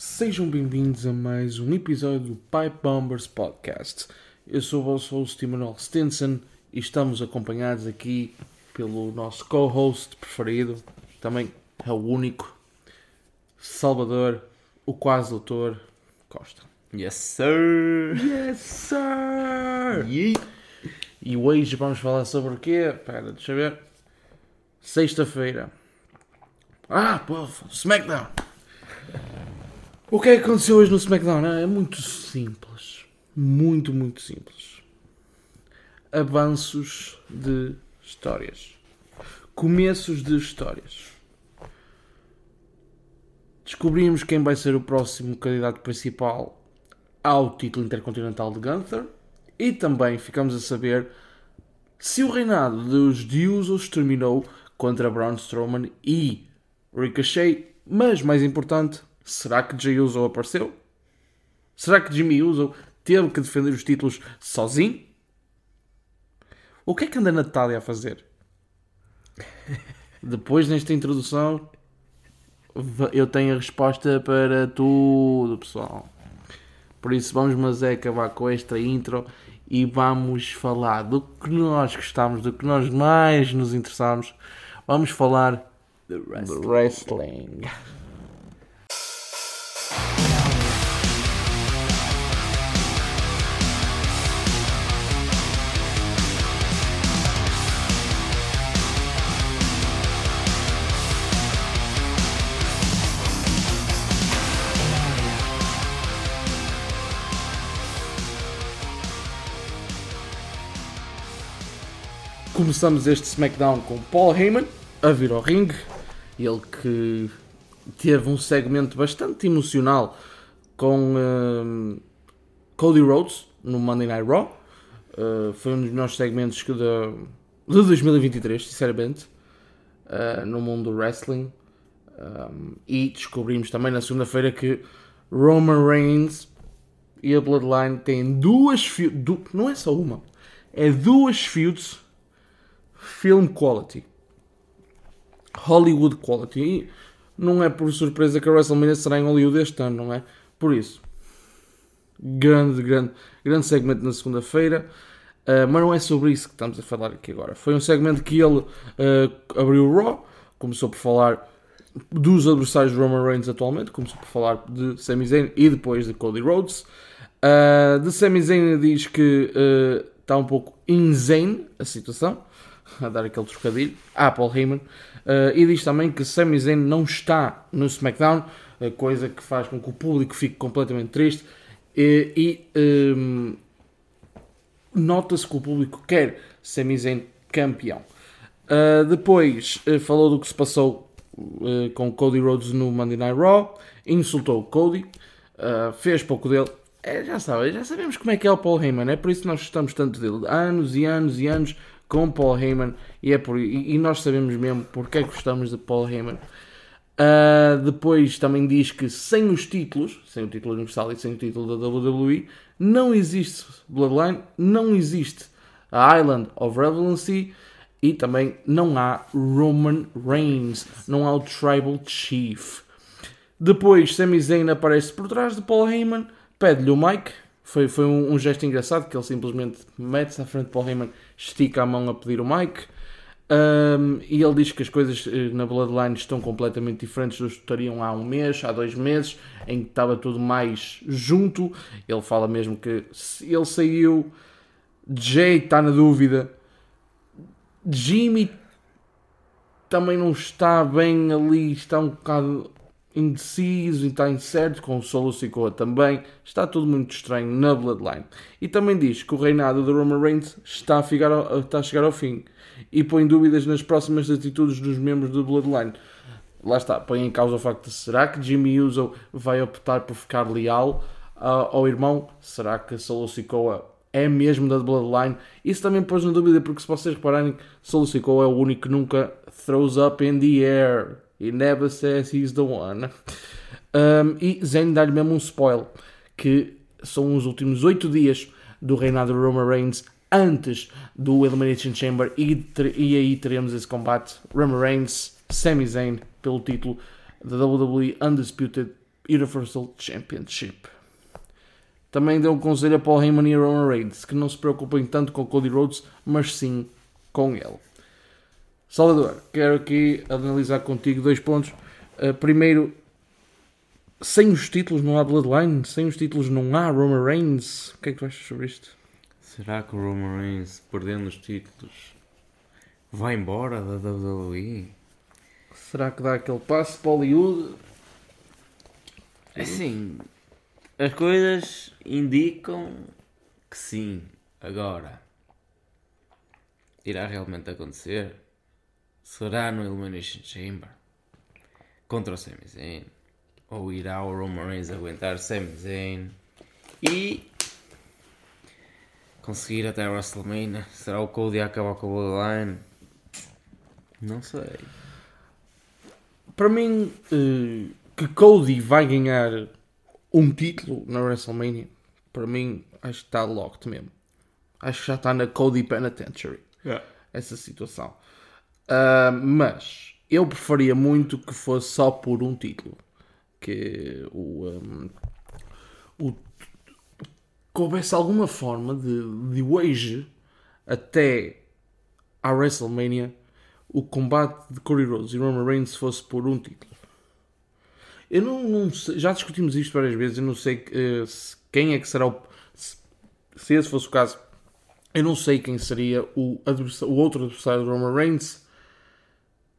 Sejam bem-vindos a mais um episódio do Pipe Bombers Podcast. Eu sou o vosso host Emanuel Stinson e estamos acompanhados aqui pelo nosso co-host preferido, também é o único, Salvador, o quase doutor Costa. Yes, sir! Yes, sir! Yeet. E hoje vamos falar sobre o quê? Espera, deixa eu ver. Sexta-feira. Ah, pô, SmackDown! O que é que aconteceu hoje no SmackDown? É muito simples. Muito, muito simples. Avanços de histórias. Começos de histórias. Descobrimos quem vai ser o próximo candidato principal ao título intercontinental de Gunther. E também ficamos a saber se o reinado dos Usos terminou contra Braun Strowman e Ricochet. Mas, mais importante, será que Jey Uso apareceu? Será que Jimmy Uso teve que defender os títulos sozinho? O que é que anda a Natália a fazer? Depois, nesta introdução, eu tenho a resposta para tudo, pessoal. Por isso, vamos, mas é acabar com esta intro e vamos falar do que nós gostamos, do que nós mais nos interessamos. Vamos falar de rest. wrestling. Começamos este SmackDown com Paul Heyman a vir ao ringue. Ele que teve um segmento bastante emocional com hum, Cody Rhodes no Monday Night Raw. Uh, foi um dos melhores segmentos que de, de 2023, sinceramente, uh, no mundo do wrestling. Um, e descobrimos também na segunda-feira que Roman Reigns e a Bloodline têm duas feuds, du- não é só uma, é duas feuds film quality. Hollywood quality. E não é por surpresa que a WrestleMania será em Hollywood este ano, não é? Por isso, grande, grande, grande segmento na segunda-feira. Uh, mas não é sobre isso que estamos a falar aqui agora. Foi um segmento que ele uh, abriu o Raw, começou por falar dos adversários de Roman Reigns atualmente, começou por falar de Sami Zayn e depois de Cody Rhodes. Uh, de Sami Zayn diz que está um pouco insane a situação, a dar aquele trocadilho, a Paul Heyman, uh, e diz também que Sami Zayn não está no SmackDown, uh, coisa que faz com que o público fique completamente triste, e, e, um, nota-se que o público quer Sami Zayn campeão. Uh, depois falou do que se passou com Cody Rhodes no Monday Night Raw, insultou Cody, fez pouco dele. É, já sabe, já sabemos como é que é o Paul Heyman, é por isso que nós gostamos tanto dele. Anos e anos e anos com Paul Heyman e, é por, e, e nós sabemos mesmo porque é que gostamos de Paul Heyman. Uh, depois também diz que sem os títulos, sem o título universal e sem o título da WWE, não existe Bloodline, não existe a Island of Relevancy e também não há Roman Reigns, não há o Tribal Chief. Depois Sami Zayn aparece por trás de Paul Heyman, pede-lhe o mic. Foi, foi um, um gesto engraçado que ele simplesmente mete-se à frente de Paul Heyman, estica a mão a pedir o mic. Um, e ele diz que as coisas eh, na Bloodline estão completamente diferentes do que estariam há um mês, há dois meses, em que estava tudo mais junto. Ele fala mesmo que ele saiu, Jay está na dúvida, Jimmy também não está bem ali, está um bocado indeciso e está incerto, com o Solo Sikoa também. Está tudo muito estranho na Bloodline. E também diz que o reinado de Roman Reigns está a, ficar está a chegar ao fim e põe dúvidas nas próximas atitudes dos membros do Bloodline. Lá está, põe em causa o facto de será que Jimmy Uso vai optar por ficar leal ah, ao irmão? Será que Solo Sikoa é mesmo da Bloodline? Isso também pôs na dúvida, porque se vocês repararem, Solo Sikoa é o único que nunca throws up in the air. He never says he's the one. Um, e Zayn dá-lhe mesmo um spoil, que são os últimos 8 dias do reinado de Roman Reigns antes do Elimination Chamber e, e aí teremos esse combate Roman Reigns, Sami Zayn pelo título da WWE Undisputed Universal Championship. Também deu um conselho a Paul Heyman e Roman Reigns que não se preocupem tanto com Cody Rhodes, mas sim com ele. Salvador, quero aqui analisar contigo dois pontos. Uh, primeiro, sem os títulos não há Bloodline, sem os títulos não há Roman Reigns. O que é que tu achas sobre isto? Será que o Roman Reigns, perdendo os títulos, vai embora da WWE? Será que dá aquele passo para Hollywood? Assim, as coisas indicam que sim. Agora, irá realmente acontecer? Será no Elimination Chamber? Contra o Sami Zayn? Ou irá o Roman Reigns aguentar Sami Zayn? E conseguir até a WrestleMania? Será o Cody a acabar com o Bloodline? Não sei. Para mim, eh, que Cody vai ganhar um título na WrestleMania, para mim, acho que está locked mesmo. Acho que já está na Cody Penitentiary. Yeah. Essa situação. Uh, mas eu preferia muito que fosse só por um título. Que o. Um, o que houvesse alguma forma de, de hoje até à WrestleMania o combate de Cody Rhodes e Roman Reigns fosse por um título. Eu não, não sei, já discutimos isto várias vezes, eu não sei uh, se, quem é que será o. Se, se, esse fosse o caso, eu não sei quem seria o, o outro adversário de Roman Reigns.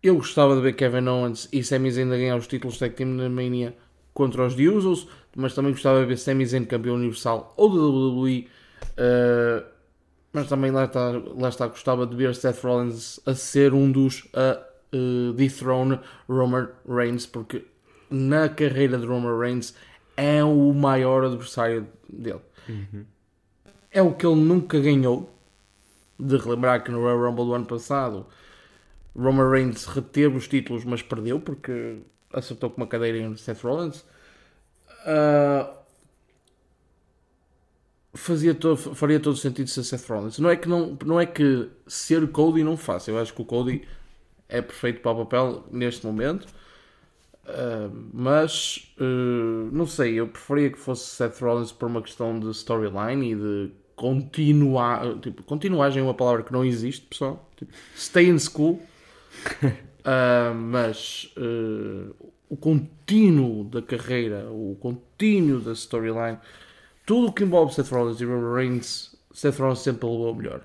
Eu gostava de ver Kevin Owens e Sami Zayn a ganhar os títulos de Tag Team na Mania contra os The Usos, mas também gostava de ver Sami Zayn campeão universal ou da WWE. Uh, mas também lá está, lá está, gostava de ver Seth Rollins a ser um dos a uh, dethrone Roman Reigns, porque na carreira de Roman Reigns é o maior adversário dele. Uhum. É o que ele nunca ganhou. De relembrar que no Royal Rumble do ano passado Roman Reigns reteve os títulos, mas perdeu porque acertou com uma cadeira em Seth Rollins. Uh, fazia todo, faria todo sentido ser Seth Rollins. Não é que, não, não é que ser Cody não faça. Eu acho que o Cody é perfeito para o papel neste momento. Uh, mas uh, não sei, eu preferia que fosse Seth Rollins por uma questão de storyline e de continuar. Tipo, continuagem é uma palavra que não existe, pessoal. Tipo, stay in school. Uh, mas o contínuo da carreira, o contínuo da storyline, tudo o que envolve Seth Rollins e Roman Reigns, Seth Rollins sempre levou melhor.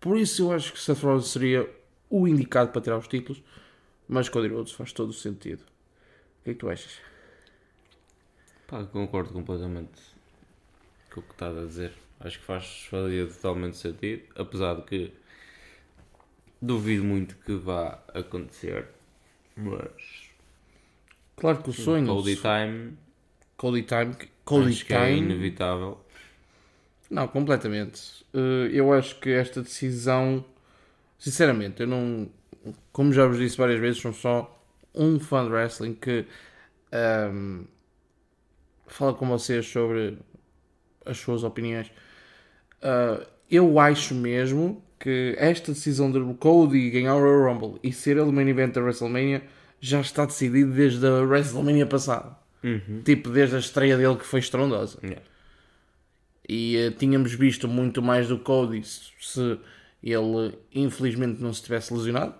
Por isso eu acho que Seth Rollins seria o indicado para tirar os títulos. Mas Cody Rhodes faz todo o sentido. O que é que tu achas? Pá, concordo completamente com o que estás a dizer. Acho que faz faria totalmente sentido, apesar de que duvido muito que vá acontecer. Mas claro que o sonho Cody Time Cody Time Cody acho Time é inevitável. Não, completamente. Eh, eu acho que esta decisão, sinceramente, eu não como já vos disse várias vezes, sou só um fã de wrestling que um, fala com vocês sobre as suas opiniões. Uh, eu acho mesmo que esta decisão de Cody ganhar o Royal Rumble e ser ele main event da WrestleMania já está decidido desde a WrestleMania passada. Uhum. Tipo, desde a estreia dele que foi estrondosa. Yeah. E uh, tínhamos visto muito mais do Cody se ele infelizmente não se tivesse lesionado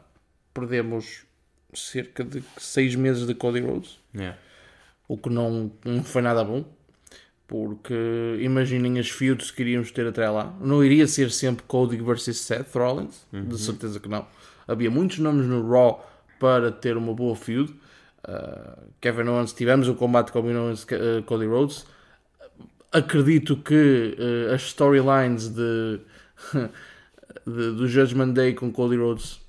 perdemos cerca de 6 meses de Cody Rhodes. Yeah. O que não, não foi nada bom. Porque imaginem as feuds que iríamos ter até lá. Não iria ser sempre Cody versus Seth Rollins. Uhum. De certeza que não. Havia muitos nomes no Raw para ter uma boa feud. Uh, Kevin Owens, tivemos o combate com Kevin Owens uh, Cody Rhodes. Acredito que uh, as storylines de, de, do Judgment Day com Cody Rhodes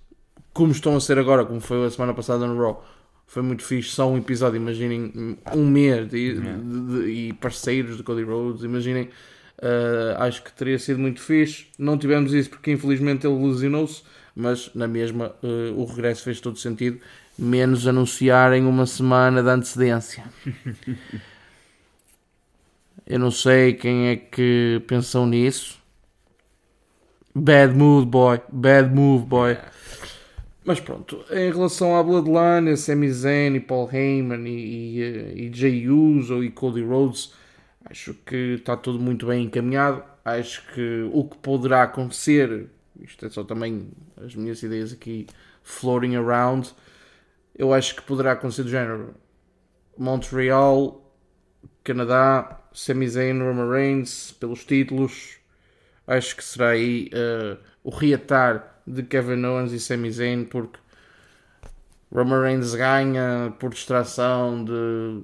como estão a ser agora, como foi a semana passada no Raw, foi muito fixe. Só um episódio, imaginem um mês de, de- de- e parceiros de Cody Rhodes, imaginem. uh, acho que teria sido muito fixe. Não tivemos isso porque infelizmente ele lesionou-se, mas na mesma uh, o regresso fez todo sentido, menos anunciarem uma semana de antecedência. Eu não sei quem é que pensou nisso. Bad move, boy. Bad move, boy. Yeah. Mas pronto, em relação à Bloodline, Sami Zayn e Paul Heyman e, e, eh, e Jay Uso e Cody Rhodes, acho que está tudo muito bem encaminhado. Acho que o que poderá acontecer, isto é só também as minhas ideias aqui floating around, eu acho que poderá acontecer do género Montreal, Canadá, Sami Zayn, Roman Reigns pelos títulos. Acho que será aí uh, o reatar de Kevin Owens e Sami Zayn porque Roman Reigns ganha por distração de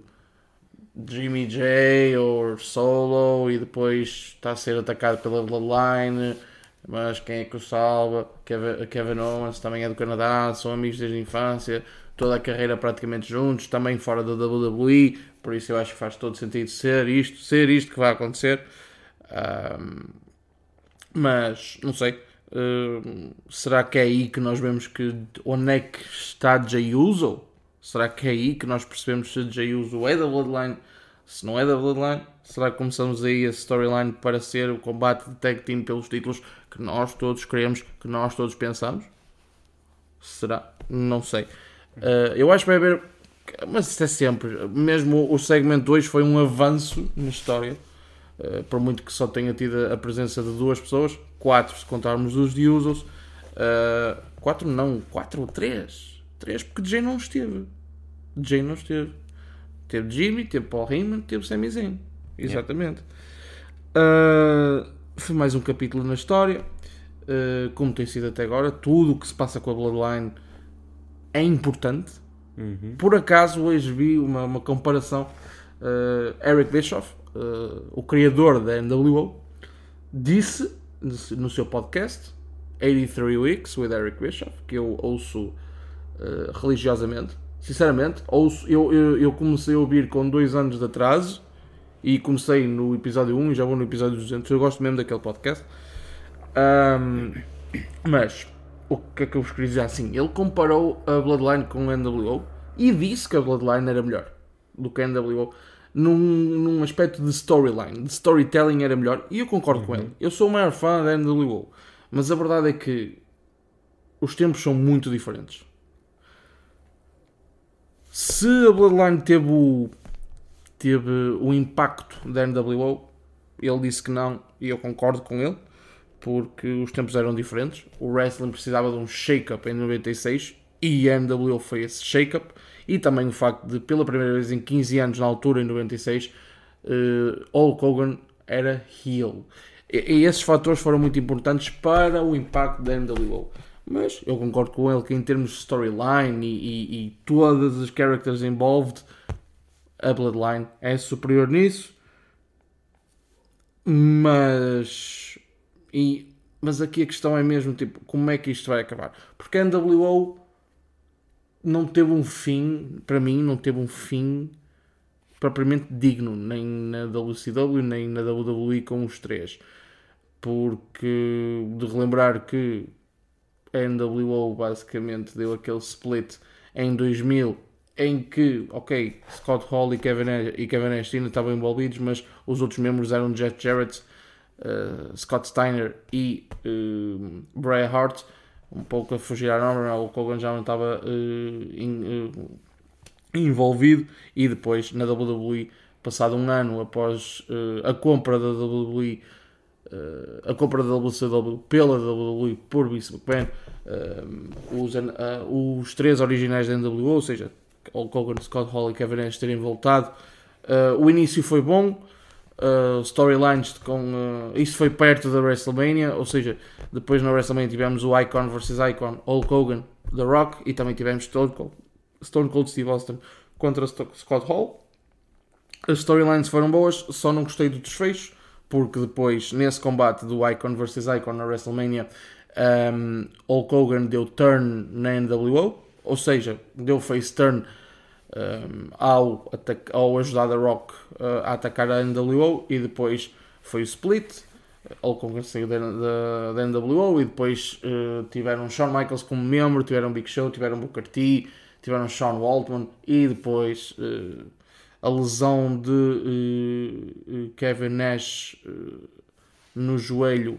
Jimmy J ou Solo e depois está a ser atacado pela Bloodline. Mas quem é que o salva? Kevin, Owens também é do Canadá, são amigos desde a infância, toda a carreira praticamente juntos, também fora da WWE, por isso eu acho que faz todo sentido ser isto, ser isto que vai acontecer. Um, mas não sei. Uh, será que é aí que nós vemos que onde é que está Jay Uso? Será que é aí que nós percebemos se Jay Uso é da Bloodline? Se não é da Bloodline, será que começamos aí a storyline para ser o combate de tag team pelos títulos que nós todos queremos, que nós todos pensamos? Será? Não sei. Uh, eu acho que vai haver. Mas isso é sempre. Mesmo o segmento 2 foi um avanço na história. Uh, por muito que só tenha tido a presença de duas pessoas, quatro se contarmos os de Usos. Uh, quatro não, quatro ou três. Três, porque Jay não esteve. Jay não esteve. Teve Jimmy, teve Paul Heyman, teve Sami Zayn. Exatamente. Yeah. Uh, foi mais um capítulo na história. Uh, como tem sido até agora, tudo o que se passa com a Bloodline é importante. Uhum. Por acaso, hoje vi uma, uma comparação. Eric Bischoff, uh, o criador da NWO, disse no seu podcast 83 Weeks with Eric Bischoff, que eu ouço uh, religiosamente. Sinceramente, ouço, eu, eu, eu, comecei a ouvir com dois anos de atraso e comecei no episódio 1 e já vou no episódio 200. Eu gosto mesmo daquele podcast. Um, mas o que é que eu vos queria dizer assim? Ele comparou a Bloodline com a NWO e disse que a Bloodline era melhor do que a NWO num, num aspecto de storyline, de storytelling era melhor e eu concordo uhum. com ele. Eu sou o maior fã da NWO, mas a verdade é que os tempos são muito diferentes. Se a Bloodline teve o, teve o impacto da NWO, ele disse que não e eu concordo com ele porque os tempos eram diferentes. O wrestling precisava de um shake-up em 96 e a NWO foi esse shake-up. E também o facto de, pela primeira vez em 15 anos, na altura, em 96, uh, Hulk Hogan era heel. E, e, esses fatores foram muito importantes para o impacto da NWO. Mas eu concordo com ele que, em termos de storyline e, e, e todas as characters involved, a Bloodline é superior nisso. Mas e, mas aqui a questão é mesmo tipo, como é que isto vai acabar? Porque a NWO não teve um fim, para mim, não teve um fim propriamente digno, nem na WCW, nem na WWE com os três. Porque de relembrar que a NWO basicamente deu aquele split em 2000 em que, ok, Scott Hall e Kevin, e Kevin Nash ainda estavam envolvidos, mas os outros membros eram Jeff Jarrett uh, Scott Steiner e uh, Hart, um pouco a fugir à norma, o Kogan já não estava uh, in, uh, envolvido e depois na WWE, passado um ano após a compra da WWE, a compra da WCW pela WWE por Vince McMahon, os, os três originais da NWO, ou seja, Hulk Hogan, Scott Hall e Kevin Nash terem voltado. o início foi bom, uh, storylines com. Uh, isso foi perto da WrestleMania, ou seja, depois na WrestleMania tivemos o Icon vs Icon, Hulk Hogan, The Rock e também tivemos Stone Cold, Stone Cold Steve Austin contra Scott Hall. As storylines foram boas, só não gostei do desfecho, porque depois, nesse combate do Icon vs Icon na WrestleMania, um, Hulk Hogan deu turn na NWO, ou seja, deu face turn um, ao, ao ajudar a Rock uh, a atacar a NWO e depois foi o split. Hulk Hogan saiu da, NWO e depois uh, tiveram Shawn Michaels como membro, tiveram Big Show, tiveram Booker T, tiveram Sean Waltman e depois uh, a lesão de Kevin Nash no joelho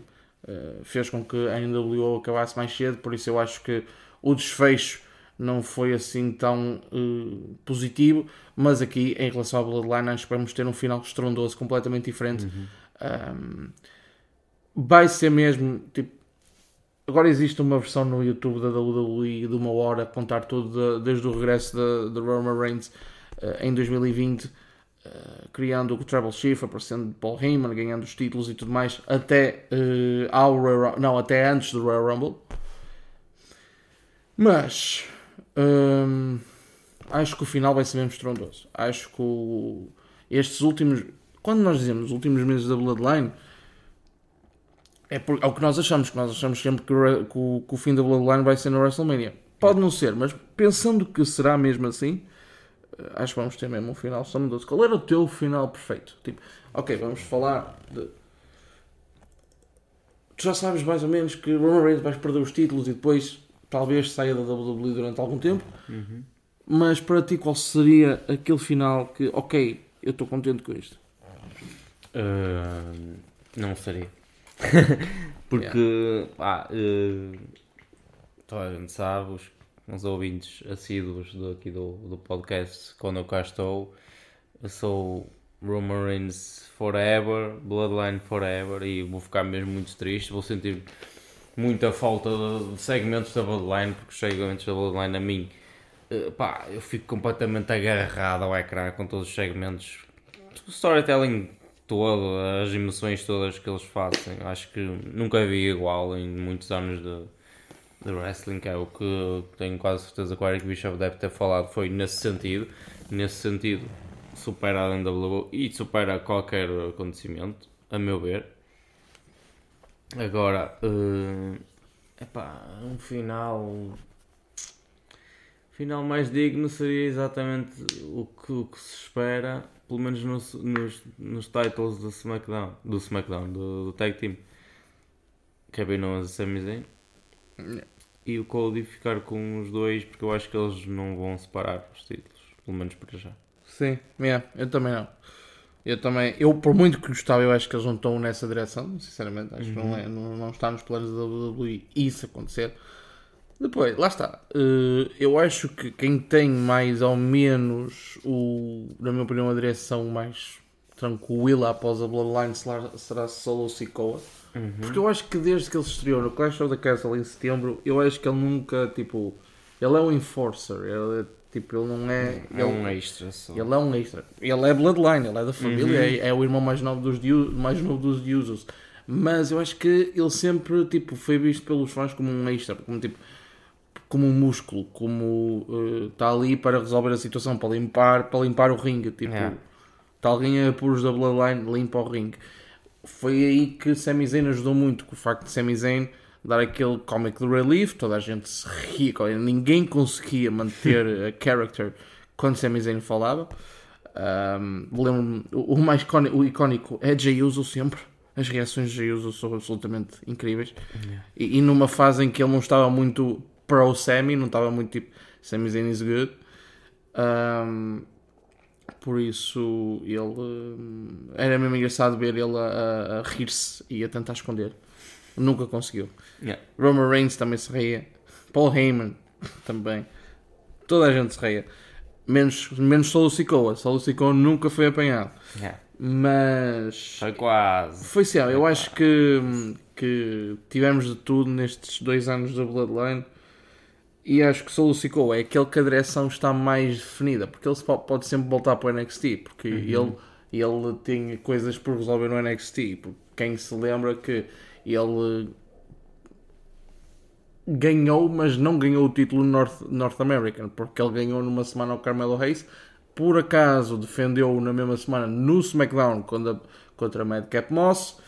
fez com que a NWO acabasse mais cedo, por isso eu acho que o desfecho não foi assim tão uh, positivo, mas aqui em relação ao Bloodline acho que vamos ter um final estrondoso, completamente diferente. Uhum. Um, vai ser mesmo tipo. Agora existe uma versão no YouTube da WWE de uma hora a contar tudo de, desde o regresso de, de Roman Reigns uh, em 2020, uh, eh, criando o Treble Chief, aparecendo Paul Heyman, ganhando os títulos e tudo mais, até ao Royal, não, até antes do Royal Rumble. Mas um, acho que o final vai ser mesmo estrondoso. Acho que o, estes últimos, quando nós dizemos os últimos meses da Bloodline, é, por, é o que nós achamos, que nós achamos sempre que, o, que, o, que o fim da Bloodline vai ser no WrestleMania. Pode não ser, mas pensando que será mesmo assim, eh, acho que vamos ter mesmo um final estrondoso. Qual era o teu final perfeito? Tipo, ok, vamos falar de. Tu já sabes mais ou menos que Roman Reigns vai perder os títulos e depois talvez saia da WWE durante algum tempo. Uhum. Mas para ti, qual seria aquele final que, ok, eu estou contente com isto? Uh, não seria. Porque, yeah. ah, uh, toda a gente sabe, os, os ouvintes assíduos do, aqui do, do podcast, quando eu cá estou, eu sou Roman Reigns Forever, Bloodline Forever, e vou ficar mesmo muito triste, vou sentir muita falta de segmentos da Bloodline, porque os segmentos da Bloodline a mim, uh, pá, eu fico completamente agarrado ao ecrã com todos os segmentos. O storytelling todo, as emoções todas que eles fazem, acho que nunca vi igual em muitos anos de, de wrestling, que é o que tenho quase certeza que o Eric Bishop deve ter falado, foi nesse sentido. Nesse sentido, supera a NWO e supera qualquer acontecimento, a meu ver. Agora, uh, epá, um final. final mais digno seria exatamente o que, o que se espera, pelo menos nos, nos, nos titles do SmackDown, do SmackDown, do, do Tag Team. Kevin Owens e Sami Zayn. E o Cody ficar com os dois, porque eu acho que eles não vão separar os títulos, pelo menos para já. Sim, yeah, eu também não. Eu também, eu por muito que gostava, eu acho que eles não estão nessa direção, sinceramente. Acho uhum. que não, uhum. é, não, não está nos planos da WWE isso acontecer. Depois, lá está. Uh, eu acho que quem tem mais ou menos, o, na minha opinião, a direção mais tranquila após a Bloodline será, será Solo Sikoa. Uhum. Porque eu acho que desde que ele estreou no Clash of the Castle em setembro, eu acho que ele nunca, tipo, ele é um enforcer. Ele é Tipo, ele não é. É ele, um extra só. Ele é um extra. Ele é Bloodline, ele é da família, uhum. é, é, o irmão mais novo dos, mais novo dos Usos. Mas eu acho que ele sempre tipo, foi visto pelos fãs como um extra, como tipo como um músculo, como está uh, ali para resolver a situação, para limpar, para limpar o ringue. Tipo, yeah. está alguém a pôr da Bloodline, limpa o ringue. Foi aí que Sami Zayn ajudou muito, com o facto de Sami Zayn dar aquele comic relief, toda a gente se ria, ninguém conseguia manter a character quando Sami Zayn falava. Um, Lembro-me, o mais icónico, o icónico é Jay Uso sempre. As reações de Jay Uso são absolutamente incríveis. Yeah. E, e, numa fase em que ele não estava muito pro Sami, não estava muito tipo Sami Zayn is good. Um, por isso ele era mesmo engraçado ver ele a, a rir-se e a tentar esconder. Nunca conseguiu. Yeah. Roman Reigns também se reia. Paul Heyman também. Toda a gente se reia. Menos, menos Solo Sikoa. Solo Sikoa nunca foi apanhado. Yeah. Mas. Foi quase. Foi sim. Eu acho que, que tivemos de tudo nestes dois anos da Bloodline. E acho que Solo Sikoa é aquele que a direção está mais definida. Porque ele pode sempre voltar para o NXT. Porque uhum. ele, ele tem coisas por resolver no NXT. Porque quem se lembra que ele ganhou, mas não ganhou o título North, North American, porque ele ganhou numa semana ao Carmelo Reis. Por acaso defendeu na mesma semana no SmackDown contra, contra Madcap Moss.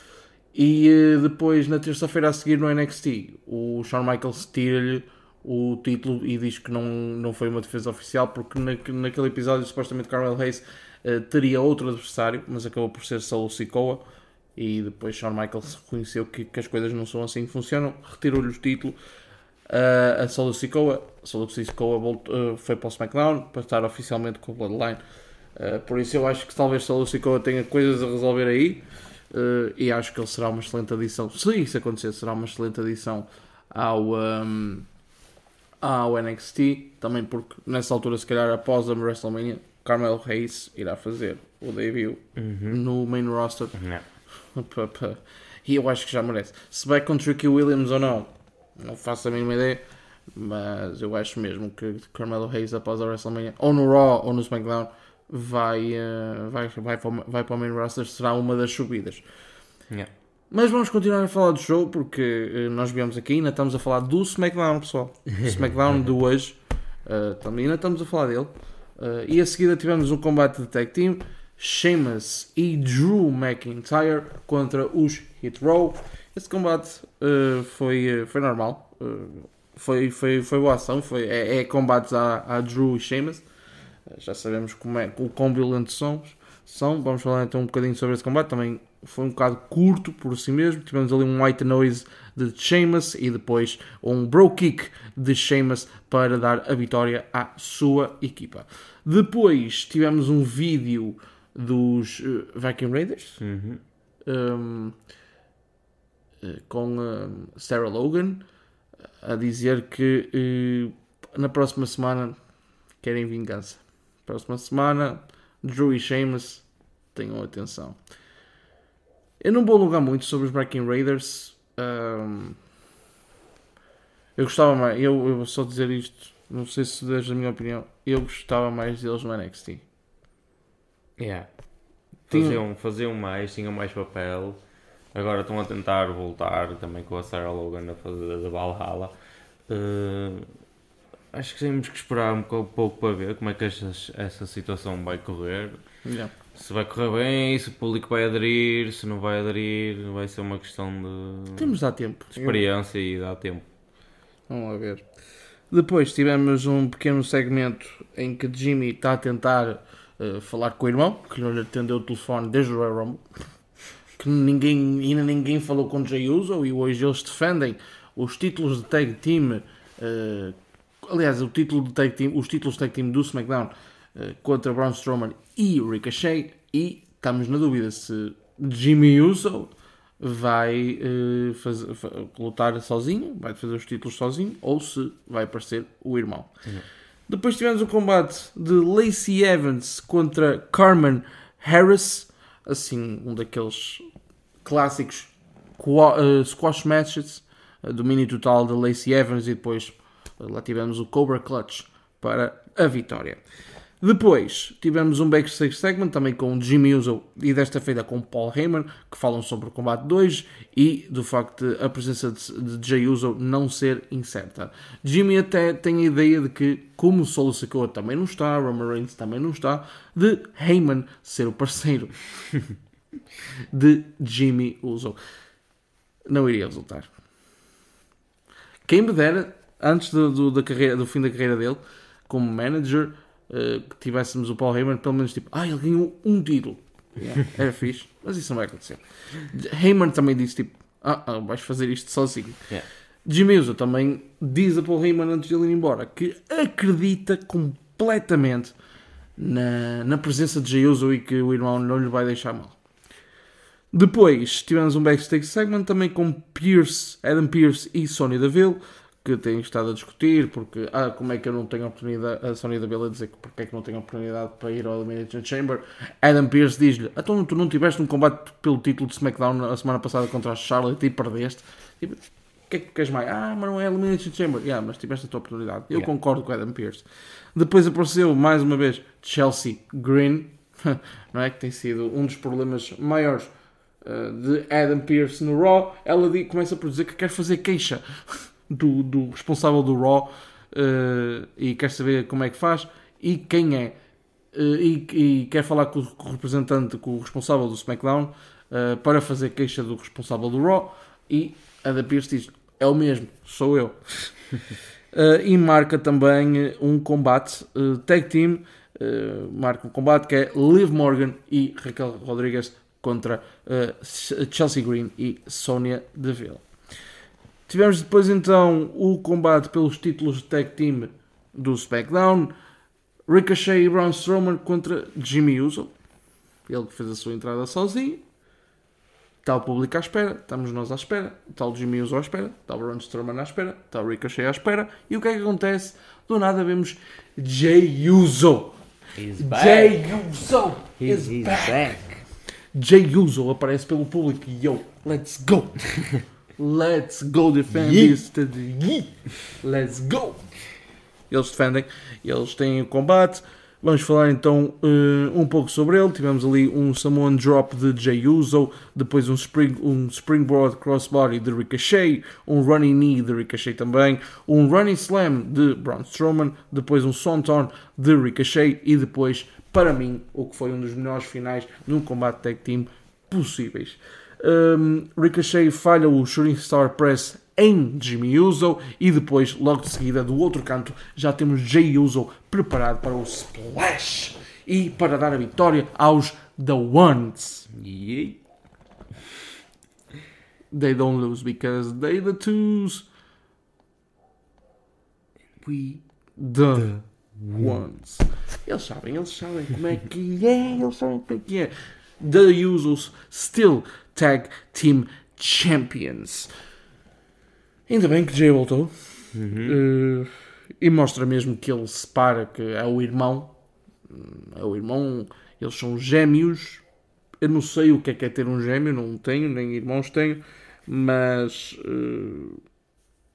E eh, depois, na terça-feira a seguir no NXT, o Shawn Michaels tira-lhe o título e diz que não, não foi uma defesa oficial, porque na, naquele episódio supostamente Carmelo Reis uh, teria outro adversário, mas acabou por ser Solo Sikoa e depois Shawn Michaels reconheceu que, que as coisas não são assim que funcionam, retirou-lhe o título. Uh, a Solo Sikoa, Solo Sikoa voltou, uh, foi para o SmackDown para estar oficialmente com o Bloodline. Uh, por isso eu acho que talvez Solo Sikoa tenha coisas a resolver aí e acho que ele será uma excelente adição. Se isso acontecer, será uma excelente adição ao, um, ao NXT, também porque nessa altura, se calhar após a WrestleMania, Carmelo Hayes irá fazer o debut no main roster. Não. E eu acho que já merece. Se vai com Tricky Williams ou não, não faço a mínima ideia. Mas eu acho mesmo que Carmelo Hayes após a WrestleMania, ou no Raw ou no SmackDown, vai, eh, vai, vai, para, o- vai para o main roster. Será uma das subidas. Yeah. Mas vamos continuar a falar do show porque eh, nós viemos aqui ainda estamos a falar do SmackDown, pessoal. O SmackDown de hoje. eh, também ainda estamos a falar dele. Eh, e a seguida tivemos um combate de tag team. Sheamus e Drew McIntyre contra os Hit Row. Esse combate eh, foi, eh, foi normal. Eh, foi, foi, foi boa ação. Foi, é, é combates a, a Drew e Sheamus. Eh, já sabemos como é, o quão violentos são, são. Vamos falar então um bocadinho sobre esse combate. Também foi um bocado curto por si mesmo. Tivemos ali um white noise de Sheamus e depois um bro kick de Sheamus para dar a vitória à sua equipa. Depois tivemos um vídeo dos eh, Viking Raiders Uhum. um, eh, com um, Sarah Logan a dizer que eh, na próxima semana querem vingança. Próxima semana, Drew e Sheamus tenham atenção. Eu não vou alugar muito sobre os Viking Raiders. um, eu gostava mais, eu, eu vou só dizer isto, não sei se desde a minha opinião, eu gostava mais deles no NXT. Yeah. Faziam, faziam mais, tinham mais papel. Agora estão a tentar voltar também com a Sarah Logan a fazer da Valhalla. Eh, acho que temos que esperar um pouco, para ver como é que esta, essa situação vai correr. Yeah. Se vai correr bem, se o público vai aderir, se não vai aderir, vai ser uma questão de Temos de dar tempo. experiência e dá tempo. Vamos lá ver. Depois tivemos um pequeno segmento em que Jimmy está a tentar eh, falar com o irmão, que não lhe atendeu o telefone desde o Royal Rumble. Que ninguém, ainda ninguém falou com Jay Uso e hoje eles defendem os títulos de tag team. eh, aliás, o título de tag team, os títulos de tag team do SmackDown eh, contra Braun Strowman e Ricochet. E estamos na dúvida se Jimmy Uso vai eh, fazer, fa- lutar sozinho, vai fazer os títulos sozinho, ou se vai aparecer o irmão. Depois tivemos o combate de Lacey Evans contra Carmen Harris, assim, um daqueles clássicos eh, squash matches, eh, domínio total de Lacey Evans e depois eh, lá tivemos o Cobra Clutch para a vitória. Depois tivemos um backstage segment também com Jimmy Uso e desta feita com Paul Heyman que falam sobre o combate 2 e do facto de a presença de, de Jay Uso não ser incerta. Jimmy até tem a ideia de que, como Solo Sikoa também não está, Roman Reigns também não está, de Heyman ser o parceiro de Jimmy Uso. Não iria resultar. Quem me dera, antes do, do- da carreira, do fim da carreira dele, como manager, eh, que tivéssemos o Paul Heyman, pelo menos tipo, ah, ele ganhou um título. Yeah, era fixe, mas isso não vai acontecer. Heyman também disse tipo, ah, ah, vais fazer isto sozinho. Yeah. Jimmy Uso também diz a Paul Heyman antes de ele ir embora que acredita completamente na, na presença de Jey Uso e que o irmão não lhe vai deixar mal. Depois tivemos um backstage segment também com Pierce, Adam Pierce e Sonya Deville, que têm estado a discutir porque ah, como é que eu não tenho oportunidade, a Sonya Deville a dizer que porque é que não tenho oportunidade para ir ao Elimination Chamber. Adam Pierce diz-lhe, então tu não tiveste um combate pelo título de SmackDown a semana passada contra a Charlotte e perdeste. Tipo, o que é que queres mais? Ah, mas não é Elimination Chamber. Yeah, mas tiveste a tua oportunidade. Eu Yeah. concordo com Adam Pierce. Depois apareceu mais uma vez Chelsea Green, não é? Que tem sido um dos problemas maiores uh, de Adam Pierce no Raw. Ela começa por dizer que quer fazer queixa do, do responsável do Raw uh, e quer saber como é que faz e quem é. Uh, e, e quer falar com o, com o representante, com o responsável do SmackDown uh, para fazer queixa do responsável do Raw. E Adam Pierce diz: É o mesmo, sou eu. E marca também um combate tag team. marca um combate que é Liv Morgan e Raquel Rodrigues contra Chelsea Green e Sonya Deville. Tivemos depois então o combate pelos títulos de tag team do SmackDown. Ricochet e Braun Strowman contra Jimmy Uso. Ele que fez a sua entrada sozinho. Está o público à espera, estamos nós à espera, está o Jimmy Uso à espera, está o Braun Strowman à espera, está o Ricochet à espera. E o que é que acontece? Do nada vemos Jay Uso. He's back. Jay Uso is he's back. back. Jay Uso aparece pelo público e yo, let's go! let's go defend Yee. this. Let's go! Eles defendem, eles têm o combate. Vamos falar então eh, um pouco sobre ele. Tivemos ali um Samoan Drop de Jay Uso, depois um, spring, um Springboard Crossbody de Ricochet, um Running Knee de Ricochet também, um Running Slam de Braun Strowman, depois um Swanton de Ricochet e depois, para mim, o que foi um dos melhores finais num combate tag team possíveis. Um, Ricochet falha o Shooting Star Press em Jimmy Uso e depois, logo de seguida, do outro canto, já temos Jay Uso preparado para o Splash e para dar a vitória aos The Ones. Yee. They don't lose because they the twos. We The Ones. Eles sabem, eles sabem como é que é, eles sabem como é que é. The Usos still tag team champions. Ainda bem que Jay voltou. Eh, e mostra mesmo que ele separa que é o irmão. É o irmão. Eles são gêmeos. Eu não sei o que é que é ter um gêmeo, não tenho, nem irmãos tenho. Mas eh,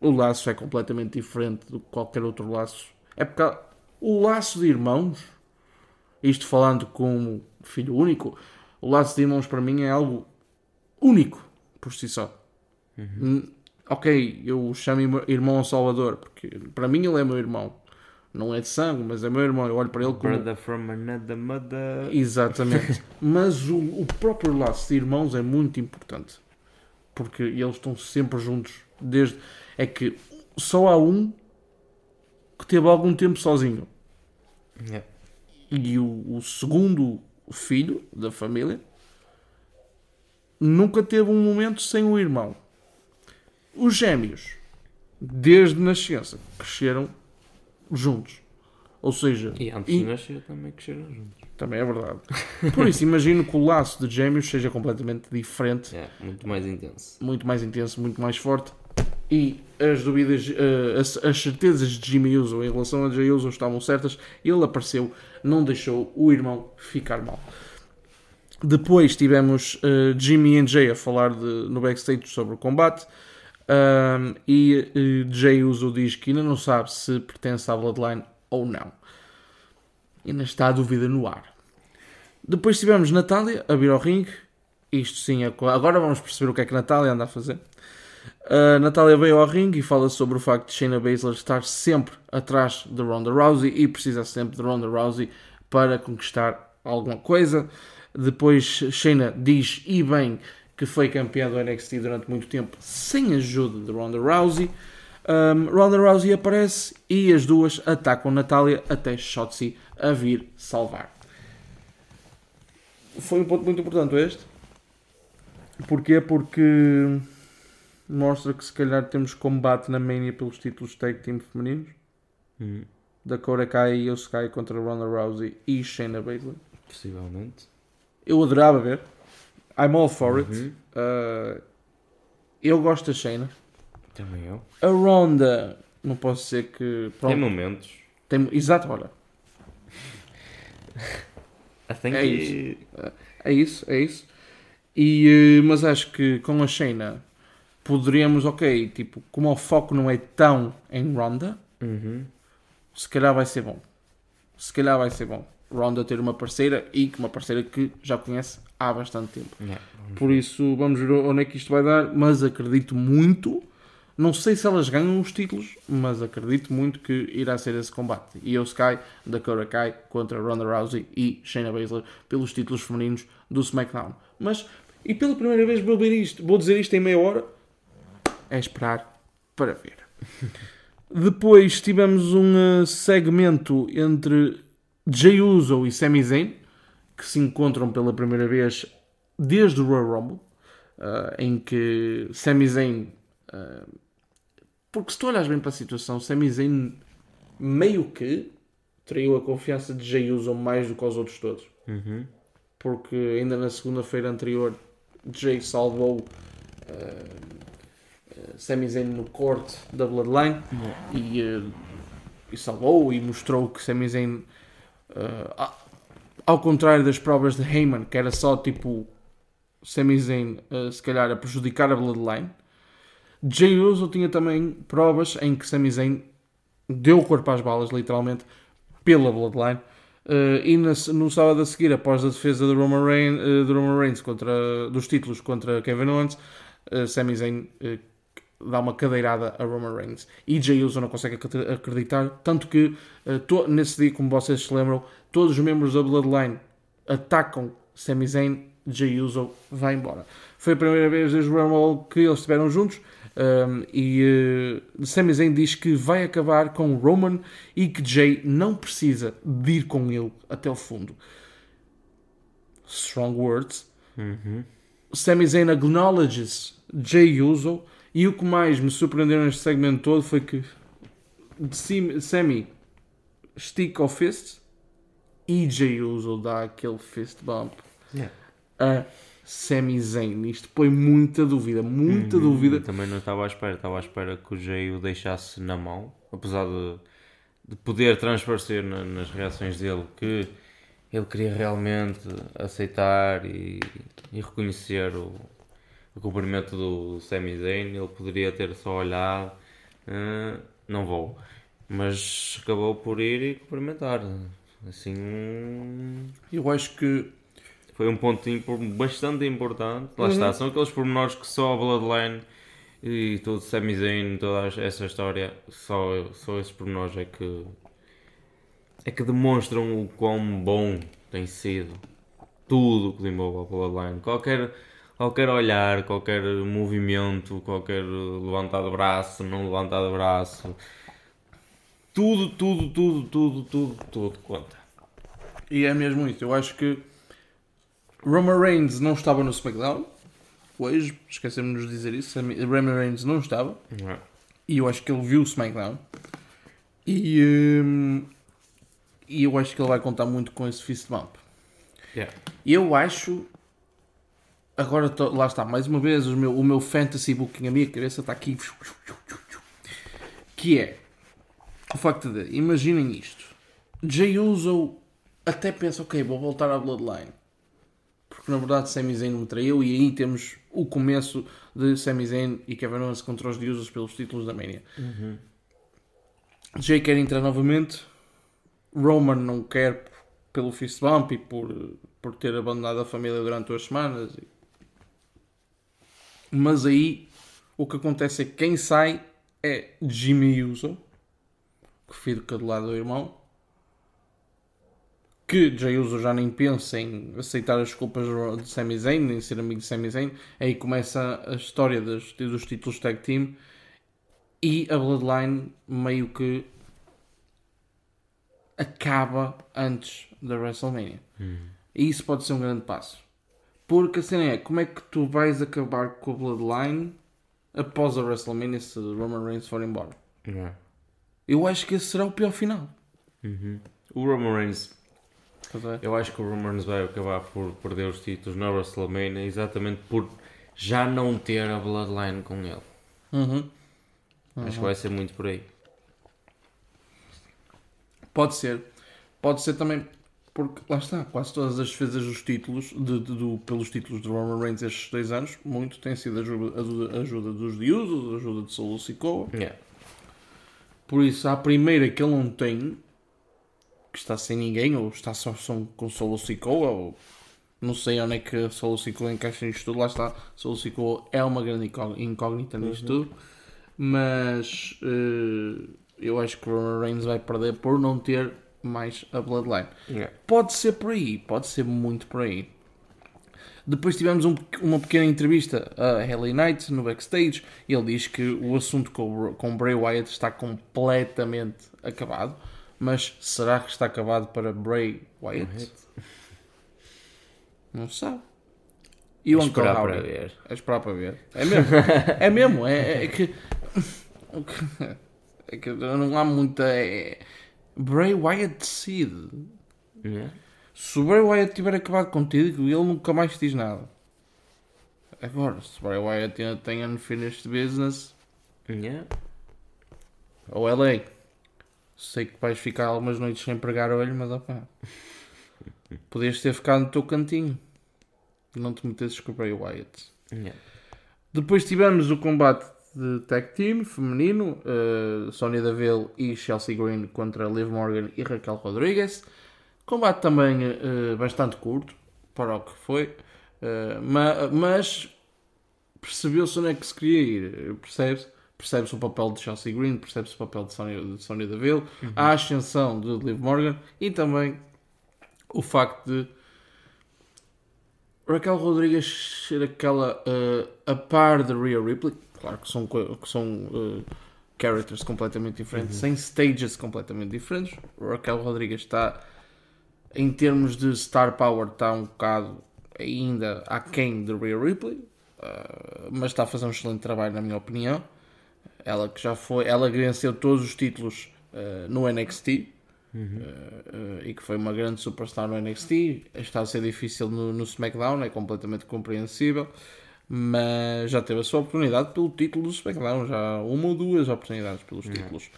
o laço é completamente diferente do que qualquer outro laço. É porque o laço de irmãos, isto falando como filho único, o laço de irmãos para mim é algo único por si só. Hum, Ok, eu o chamo irmã- irmão Salvador, porque para mim ele é meu irmão. Não é de sangue, mas é meu irmão. Eu olho para ele como. brother from another mother. Exatamente. Mas o, o próprio laço de irmãos é muito importante. Porque eles estão sempre juntos. Desde. É que só há um que teve algum tempo sozinho. Yeah. E o, o segundo filho da família nunca teve um momento sem o irmão. Os gêmeos, desde nascença, cresceram juntos. Ou seja, E antes e- de nascer também cresceram juntos. também é verdade. Por isso, imagino que o laço de gêmeos seja completamente diferente, É, muito mais intenso. muito mais intenso, muito mais forte. E as dúvidas, eh, as, as certezas de Jimmy Uso em relação a Jay Uso estavam certas. Ele apareceu, não deixou o irmão ficar mal. Depois tivemos eh, Jimmy e Jay a falar de- no backstage sobre o combate. Ahm, e eh, Jay Uso diz que ainda não sabe se pertence à Bloodline ou não. Ainda está a dúvida no ar. Depois tivemos Natália a vir ao ringue. Isto sim, é agora vamos perceber o que é que Natália anda a fazer. A Natália veio ao ringue e fala sobre o facto de Shayna Baszler estar sempre atrás de Ronda Rousey e precisa sempre de Ronda Rousey para conquistar alguma coisa. Depois Shayna diz, e bem, que foi campeã do NXT durante muito tempo sem ajuda de Ronda Rousey. Um, Ronda Rousey aparece e as duas atacam Natália até Shotzi a vir salvar. Foi um ponto muito importante este. Porquê? Porque mostra que se calhar temos combate na Mania pelos títulos tag team femininos. Hum, Dakota Kai e Sky contra Ronda Rousey e Shayna Baszler. possivelmente. Eu adorava ver. I'm all for it. Uhum. Uh, eu gosto da Shayna. Também eu. A Ronda, não posso dizer que. Pronto, Tem momentos. tem- exato, olha. I think É É isso, é isso. E, eh, mas acho que com a Shayna poderíamos, ok, tipo, como o foco não é tão em Ronda, Uhum. se calhar vai ser bom. Se calhar vai ser bom. Ronda ter uma parceira e que uma parceira que já conhece há bastante tempo. Yeah. Por isso, vamos ver onde é que isto vai dar, mas acredito muito. Não sei se elas ganham os títulos, mas acredito muito que irá ser esse combate. Io Sky, Dakota Kai contra Ronda Rousey e Shayna Baszler pelos títulos femininos do SmackDown. Mas, e pela primeira vez vou ver isto, vou dizer isto em meia hora, é esperar para ver. Depois tivemos um eh, segmento entre Jey Uso e Sami Zayn, que se encontram pela primeira vez desde o Royal Rumble, ah, em que Sami Zayn... ah, porque se tu olhas bem para a situação, Sami Zayn meio que traiu a confiança de Jey Uso mais do que aos outros todos. Uhum. Porque ainda na segunda-feira anterior Jay salvou uh, uh, Sami Zayn no corte da Bloodline e, uh, e salvou e mostrou que Sami Zayn, uh, ao contrário das provas de Heyman, que era só tipo Sami Zayn uh, se calhar a prejudicar a Bloodline, Jay Uso tinha também provas em que Sami Zayn deu o corpo às balas, literalmente, pela Bloodline. Uh, e na, no sábado a seguir, após a defesa de Roman, uh, de Roman Reigns contra, dos títulos contra Kevin Owens, uh, Sami Zayn dá uma cadeirada a Roman Reigns. E Jey Uso não consegue acreditar, tanto que to, nesse dia, como vocês se lembram, todos os membros da Bloodline atacam Sami Zayn, Jey Uso vai embora. Foi a primeira vez desde o Rumble que eles estiveram juntos. Um, e uh, Sami Zayn diz que vai acabar com Roman e que Jay não precisa de ir com ele até o fundo. Strong words. Uhum. Sami Zayn acknowledges Jay Uso e o que mais me surpreendeu neste segmento todo foi que Sami estica o fist e Jay Uso dá aquele fist bump. Yeah. Uh, Sami Zayn. Isto põe muita dúvida, muita Uhum, dúvida. Também não estava à espera, estava à espera que o Jay o deixasse na mão, apesar de, de poder transparecer na- nas reações dele que ele queria realmente aceitar e, e reconhecer o, o cumprimento do Sami Zayn. Ele poderia ter só olhado, "Ah, não vou, mas acabou por ir e cumprimentar. Assim, um- Eu acho que foi um ponto bastante importante. Lá está, são aqueles pormenores que só a Bloodline e todo o Sami Zayn, toda essa história, só, só esses pormenores é que é que demonstram o quão bom tem sido tudo o que envolve a Bloodline. Qualquer, qualquer olhar, qualquer movimento, qualquer levantar de braço, não levantar de braço, tudo, tudo, tudo, tudo, tudo, tudo conta. E é mesmo isso. Eu acho que Roman Reigns não estava no SmackDown. Hoje, esquecemos de dizer isso. Roman Reigns não estava. Não é? E eu acho que ele viu o SmackDown. E, hum, e eu acho que ele vai contar muito com esse fist bump. Yeah. Eu acho. Agora, tô- lá está, mais uma vez, o meu, o meu fantasy booking, a minha cabeça está aqui. Que é o facto de, imaginem isto: Jay Uso até pensa, ok, vou voltar à Bloodline. Porque na verdade Sami Zayn me traiu e aí temos o começo de Sami Zayn e Kevin Owens contra os Usos pelos títulos da Mania. Jay quer entrar novamente. Roman não quer pelo fist bump e por, por ter abandonado a família durante duas semanas. Mas aí o que acontece é que quem sai é Jimmy Uso, que fica do lado do irmão. Que Jay Uso já nem pensa em aceitar as culpas de Sami Zayn, nem ser amigo de Sami Zayn. Aí começa a história dos, dos títulos tag team e a Bloodline meio que acaba antes da WrestleMania. E isso pode ser um grande passo. Porque a cena é, como é que tu vais acabar com a Bloodline após a WrestleMania se Roman Reigns for embora? É? Eu acho que esse será o pior final. O Roman Reigns? Eu acho que o Roman Reigns vai acabar por perder os títulos na WrestleMania exatamente por já não ter a Bloodline com ele. Uhum. Acho que vai ser muito por aí. Pode ser. Pode ser também porque lá está, quase todas as defesas dos títulos, de, de- do- pelos títulos de Roman Reigns estes dois anos, muito tem sido ajuda, ajuda, ajuda dos Usos, ajuda de Solo Sikoa. Yeah. Por isso, a primeira que ele não tem, que está sem ninguém, ou está só, só com Solo Sikoa, ou não sei onde é que Solo Sikoa encaixa nisto tudo, lá está, Solo Sikoa é uma grande incó- incógnita nisto tudo, mas eh, eu acho que o Roman Reigns vai perder por não ter mais a Bloodline. Yeah. Pode ser por aí, pode ser muito por aí. Depois tivemos um- uma pequena entrevista a Haley Knight no backstage ele diz que o assunto com, com Bray Wyatt está completamente acabado. Mas será que está acabado para Bray Wyatt? Não se sabe. E o Uncle Esperar para Howdy? ver. É esperar para ver. É mesmo. é mesmo. É, é que- É que não há muita. é- Bray Wyatt decide. Yeah. Se o Bray Wyatt tiver acabado contigo, ele nunca mais te diz nada. Agora, se Bray Wyatt ainda tem unfinished business, Yeah. ou LA, sei que vais ficar algumas noites sem pregar olho, mas opá, podias ter ficado no teu cantinho e não te metesses com o Bray Wyatt. Yeah. Depois tivemos o combate de tag team feminino, uh, Sonya Deville e Chelsea Green contra Liv Morgan e Raquel Rodrigues. Combate também uh, bastante curto, para o que foi, uh, ma mas percebeu-se onde é que se queria ir, percebe-se? Percebe-se o papel de Chelsea Green, percebe-se o papel de Sonya, de Sonya Deville, a ascensão de Liv Morgan e também o facto de Raquel Rodrigues ser aquela uh, a par de Rhea Ripley, claro que são, que são uh, characters completamente diferentes, em stages completamente diferentes. Raquel Rodrigues está, em termos de star power, está um bocado ainda aquém de Rhea Ripley, uh, mas está a fazer um excelente trabalho, na minha opinião. Ela que já foi, ela venceu todos os títulos uh, no NXT, Uh, uh, e que foi uma grande superstar no NXT. Está a ser difícil no, no SmackDown, é completamente compreensível, mas já teve a sua oportunidade pelo título do SmackDown, já uma ou duas oportunidades pelos títulos.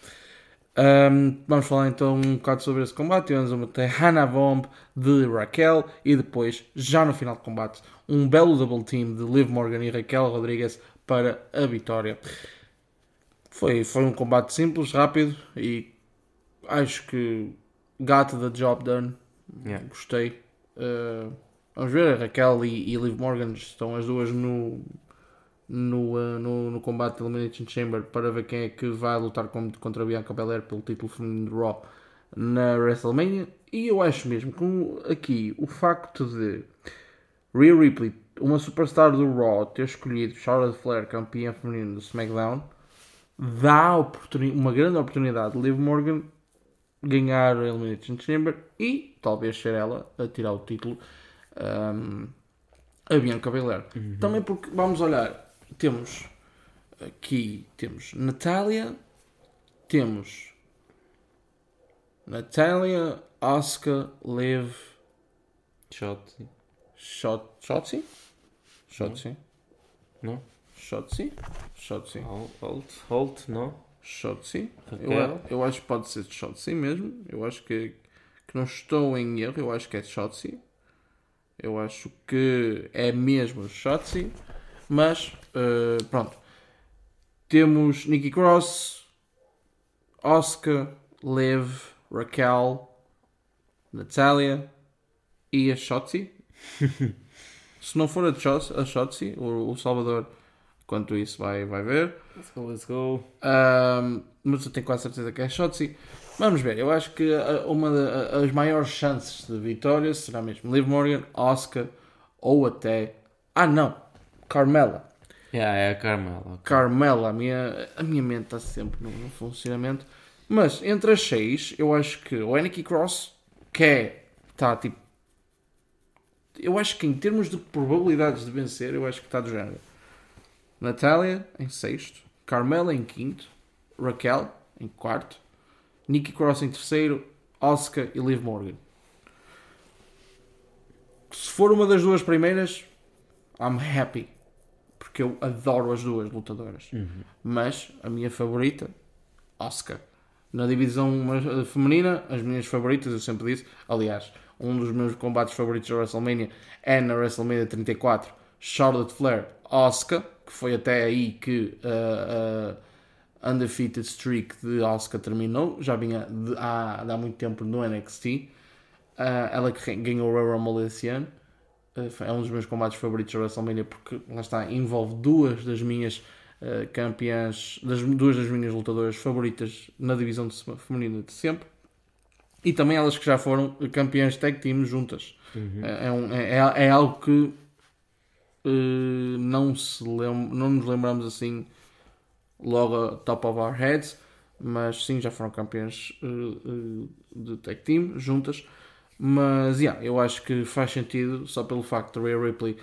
Um, vamos falar então um bocado sobre esse combate. Tivemos uma Hannah Bomb de Raquel e depois, já no final do combate, um belo double team de Liv Morgan e Raquel Rodrigues para a vitória. Foi, foi um combate simples, rápido e acho que got the job done. Yeah. Gostei. Uh, vamos ver, Raquel e, e Liv Morgan estão as duas no, no, uh, no, no combate Elimination Chamber para ver quem é que vai lutar contra Bianca Belair pelo título feminino de Raw na WrestleMania. E eu acho mesmo que aqui o facto de Rhea Ripley, uma superstar do Raw, ter escolhido Charlotte Flair campeã feminina do SmackDown, dá uma grande oportunidade de Liv Morgan ganhar a Elimination Chamber e talvez ser ela a tirar o título um, a Bianca Belair. Também porque, vamos olhar, temos aqui, temos Natália, temos Natália, Asuka, Liv, Shot. Shot, Shotzi? Shotzi? Não? Shotzi? Shotzi? Hol- Holt. Holt, não? Shotzi? Eu, eu acho que pode ser Shotzi mesmo. Eu acho que, que não estou em erro. Eu acho que é Shotzi. Eu acho que é mesmo Shotzi. Mas, eh, pronto. Temos Nikki Cross, Oscar, Liv, Raquel, Natalia e a Shotzi. Se não for a, Shot- a Shotzi, o, o Salvador, quanto isso vai, vai ver. Let's go, let's go. Ahm, mas eu tenho quase certeza que é Shotzi. Vamos ver, eu acho que ah, uma das maiores chances de vitória será mesmo Liv Morgan, Oscar ou até. Ah, não! Carmela. Yeah, é a Carmela. Carmela, a minha, a minha mente está sempre no, no funcionamento. Mas entre as seis, eu acho que o Nikki Cross, que é. Está tipo. Eu acho que em termos de probabilidades de vencer, eu acho que está do género. Natália em sexto, Carmela em quinto, Raquel em quarto, Nikki Cross em terceiro, Oscar e Liv Morgan. Se for uma das duas primeiras, I'm happy. Porque eu adoro as duas lutadoras. Mas a minha favorita, Oscar. Na divisão feminina, as minhas favoritas, eu sempre disse. Aliás, um dos meus combates favoritos da WrestleMania é na WrestleMania 34, Charlotte Flair, Oscar, que foi até aí que uh, a undefeated streak de Oscar terminou. Já vinha de, há, de há muito tempo no NXT. Uh, ela que ganhou o Royal Rumble esse ano. Uh, é um dos meus combates favoritos da WrestleMania porque lá está, envolve duas das minhas uh, campeãs, das, duas das minhas lutadoras favoritas na divisão de feminina de sempre. E também elas que já foram campeãs tag team juntas. É, é um- é- é algo que não, se lem não nos lembramos assim logo top of our heads, mas sim, já foram campeãs uh, de tag team juntas. Mas yeah, eu acho que faz sentido, só pelo facto de Rhea Ripley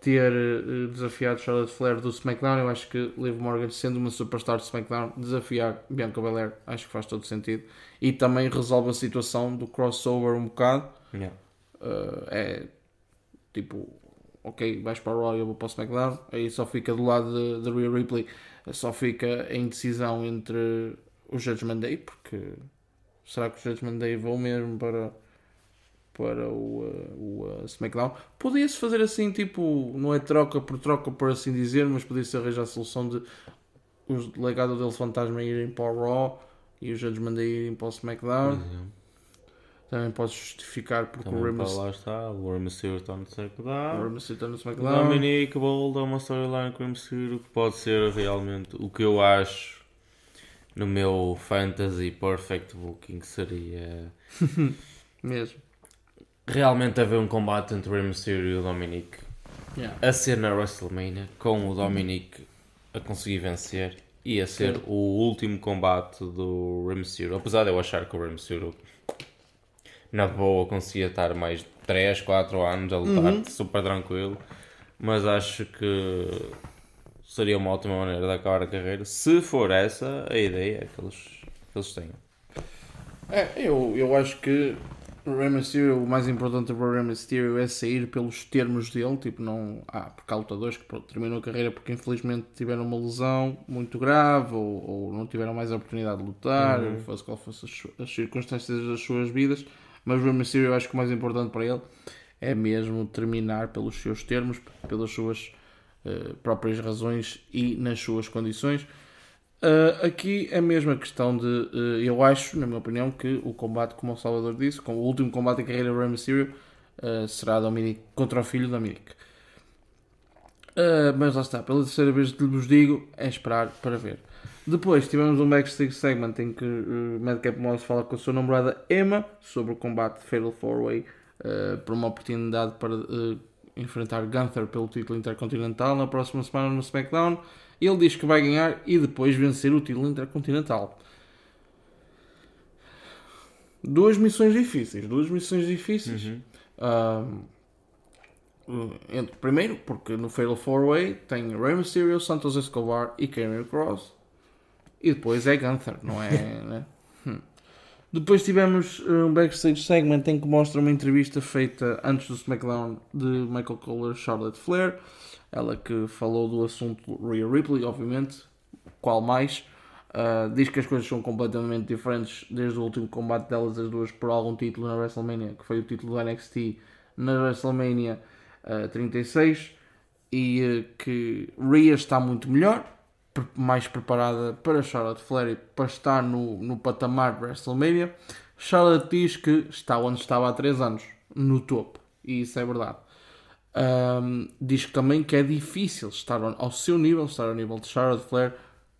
ter uh, desafiado Charlotte Flair do SmackDown. Eu acho que Liv Morgan, sendo uma superstar de SmackDown, desafiar Bianca Belair, acho que faz todo sentido. E também resolve a situação do crossover um bocado. Yeah. Uh, é tipo ok, vais para o Raw e eu vou para o SmackDown, aí só fica do lado de, de Rhea Ripley, só fica em decisão entre o Judgment Day, porque será que o Judgment Day vão mesmo para, para o, uh, o uh, SmackDown? Podia-se fazer assim, tipo, não é troca por troca, por assim dizer, mas podia-se arranjar a solução de os delegados dele fantasma irem para o Raw e os Judgment Day irem para o SmackDown. Também podes justificar porque Também o para Mysterio lá está, o Rey Mysterio está no o SmackDown. Rey Mysterio está no O SmackDown. Dominic Bold é uma storyline com o Rey Mysterio que pode ser realmente o que eu acho no meu fantasy perfect booking seria Mesmo. realmente haver um combate entre o Rey Mysterio e o Dominic Yeah. a ser na WrestleMania com o Dominic a conseguir vencer e a ser Sim. o último combate do Rey Mysterio apesar de eu achar que o Rey Mysterio na boa conseguia estar mais 3, 4 anos a lutar Uhum. super tranquilo mas acho que seria uma ótima maneira de acabar a carreira se for essa a ideia que eles, que eles tenham É, eu, eu acho que o Rey Mysterio, o mais importante para o Rey Mysterio é sair pelos termos dele, tipo, não... Ah, porque há lutadores que terminam a carreira porque infelizmente tiveram uma lesão muito grave ou, ou não tiveram mais a oportunidade de lutar, Uhum. fosse qual fosse as, as circunstâncias das suas vidas, mas o Mysterio eu acho que o mais importante para ele é mesmo terminar pelos seus termos, pelas suas eh, próprias razões e nas suas condições. Uh, aqui é a mesma questão de. uh, eu acho, na minha opinião, que o combate, como o Salvador disse, com o último combate em carreira do Rey Mysterio, uh, será Dominic contra o filho Dominic. Uh, mas lá está, pela terceira vez que vos digo, é esperar para ver. Depois tivemos um backstage segment em que uh, Madcap Moss fala com a sua namorada Emma sobre o combate de Fatal 4-Way uh, por uma oportunidade para uh, enfrentar Gunther pelo título intercontinental na próxima semana no SmackDown. Ele diz que vai ganhar e depois vencer o título intercontinental. Duas missões difíceis. Duas missões difíceis. Ahm, entre- primeiro, porque no Fatal 4-Way tem Rey Mysterio, Santos Escobar e Karrion Cross. E depois é Gunther, não é? né? Hum. Depois tivemos uh, um backstage segment em que mostra uma entrevista feita antes do SmackDown de Michael Cole e Charlotte Flair. Ela que falou do assunto Rhea Ripley, obviamente. Qual mais? Uh, diz que as coisas são completamente diferentes desde o último combate delas, as duas, por algum título na WrestleMania, que foi o título do NXT na WrestleMania uh, 36. E uh, que Rhea está muito melhor, mais preparada para Charlotte Flair e para estar no, no patamar de WrestleMania. Charlotte diz que está onde estava há 3 anos, no topo. E isso é verdade. Um, diz também que é difícil estar ao seu nível, estar ao nível de Charlotte Flair,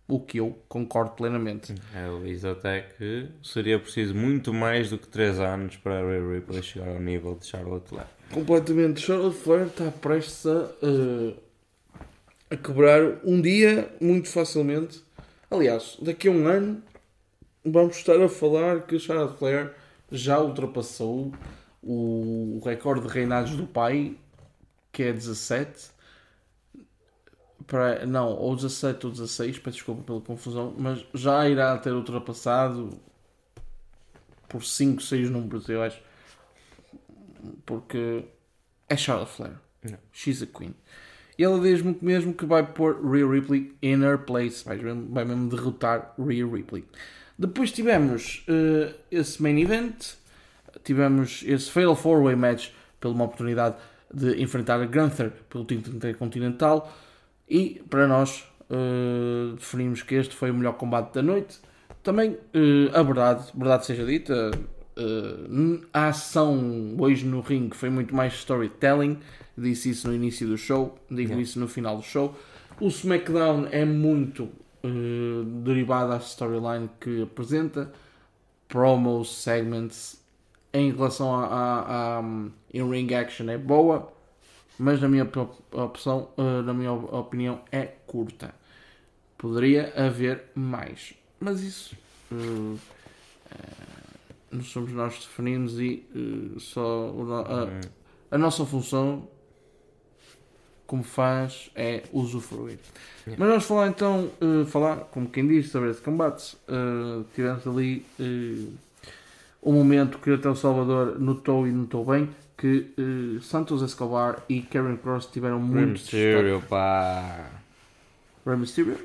o que eu concordo plenamente. Ele diz até que seria preciso muito mais do que 3 anos para a Rhea Ripley chegar ao nível de Charlotte Flair. Completamente. Charlotte Flair está prestes a, eh, a quebrar um dia muito facilmente. Aliás, daqui a um ano vamos estar a falar que Charlotte Flair já ultrapassou o recorde de reinados do pai, que é 17. Para, não, ou 17 ou 16, peço desculpa pela confusão, mas já irá ter ultrapassado por 5, 6 números, eu acho. Porque é Charlotte Flair. Não. She's a queen. E ela diz-me mesmo que vai pôr Rhea Ripley in her place. Vai mesmo, vai mesmo derrotar Rhea Ripley. Depois tivemos eh, esse main event. Tivemos esse Fatal 4-Way match pela uma oportunidade de enfrentar a Gunther pelo título intercontinental. E para nós eh, definimos que este foi o melhor combate da noite. Também eh, a verdade, verdade seja dita, eh, a ação hoje no ringue foi muito mais storytelling. Disse isso no início do show, digo Yeah. isso no final do show. O SmackDown é muito eh, derivado à storyline que apresenta, promos, segments. Em relação a, a, a in-ring action é boa, mas na minha op- opção, eh, na minha op- opinião, é curta. Poderia haver mais, mas isso não somos nós que definimos e eh, só no- a, Hum. a nossa função como faz é usufruir. Yeah. Mas vamos falar então, eh, falar, como quem diz, sobre esse combate. Eh, tivemos ali um momento que até o Salvador notou e notou bem, que Santos Escobar e Karen Cross tiveram muito Mysterio, pá. Rey Mysterio?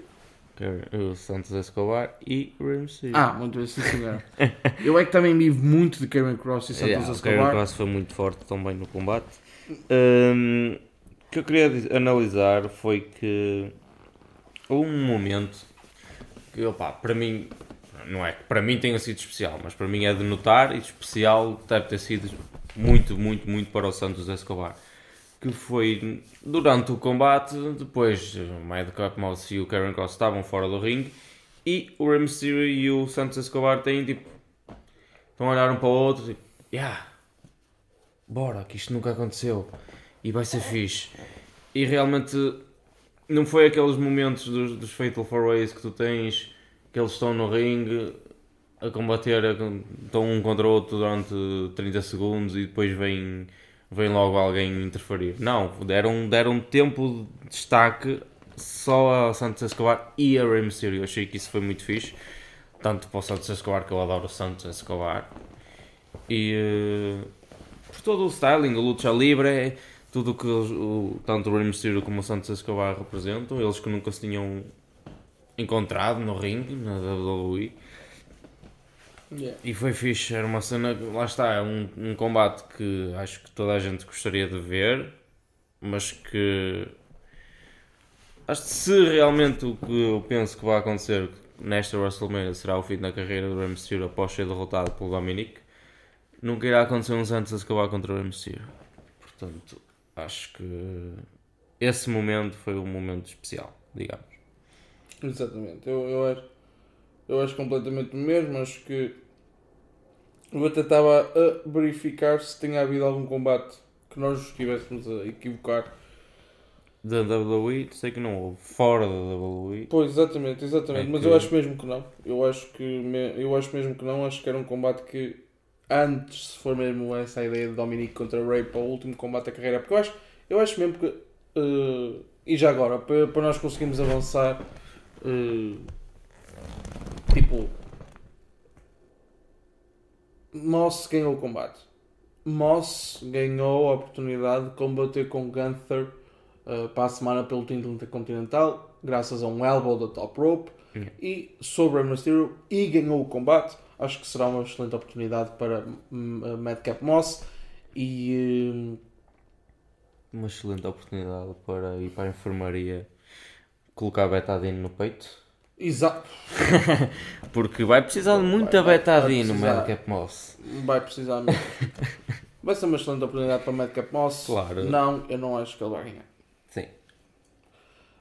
O Santos Escobar e Mysterio. Ah, muito bem, sim senhor. Eu é que também vivo muito de Karen Cross e Santos Yeah, o Escobar. Karen Cross foi muito forte também no combate. Hum, o que eu queria analisar foi que houve um momento que, opá, para mim, não é que para mim tenha sido especial, mas para mim é de notar e especial deve ter sido muito, muito, muito para o Santos Escobar. Que foi durante o combate, depois o Madcap Mouse e o Karen Cross estavam fora do ringue e o Rey Mysterio e o Santos Escobar têm tipo Estão a olhar um para o outro tipo, yeah, bora, que isto nunca aconteceu e vai ser fixe. E realmente não foi aqueles momentos dos, dos Fatal 4 Ways que tu tens, que eles estão no ringue a combater, estão um contra o outro durante 30 segundos e depois vem, vem logo alguém interferir. Não, deram, deram tempo de destaque só a Santos Escobar e a Rey Mysterio. Achei que isso foi muito fixe tanto para o Santos Escobar, que eu adoro o Santos Escobar, e eh, por todo o styling, o luta livre, tudo que eles- o, tanto o Rey Mysterio como o Santos Escobar representam, eles que nunca se tinham encontrado no ringue, na WWE, Yeah. e foi fixe, era uma cena, lá está, é um, um combate que acho que toda a gente gostaria de ver, mas que acho que se realmente o que eu penso que vai acontecer nesta WrestleMania será o fim da carreira do Rey Mysterio após ser derrotado pelo Dominic, nunca irá acontecer um Santos acabar contra o Rey Mysterio. Portanto, acho que esse momento foi um momento especial, digamos. Exatamente, eu, eu, acho, eu acho completamente o mesmo. Acho que eu até estava a verificar se tinha havido algum combate que nós estivéssemos a equivocar. Da WWE, sei que não houve. Fora da WWE, Pois, exatamente, exatamente. É Mas que- eu acho mesmo que não. Eu acho que me- eu acho mesmo que não. Acho que era um combate que antes, se for mesmo essa a ideia de Dominic contra Ray para o último combate da carreira, porque eu acho, eu acho mesmo que eh, e já agora, para, para nós conseguirmos avançar eh, tipo Moss ganhou o combate. Moss ganhou a oportunidade de combater com Gunther uh, para a semana pelo título intercontinental, graças a um elbow da top rope Yeah. e sobre a Mysterio e ganhou o combate. Acho que será uma excelente oportunidade para hum, a Madcap Moss e hum, uma excelente oportunidade para ir para a enfermaria colocar betadine no peito. Exato, Porque vai precisar de muita Vai- betadine precisar. Madcap Moss. vai precisar mesmo. vai ser uma excelente oportunidade para a Madcap Moss. Claro. Não, eu não acho que ele vai ganhar. Sim.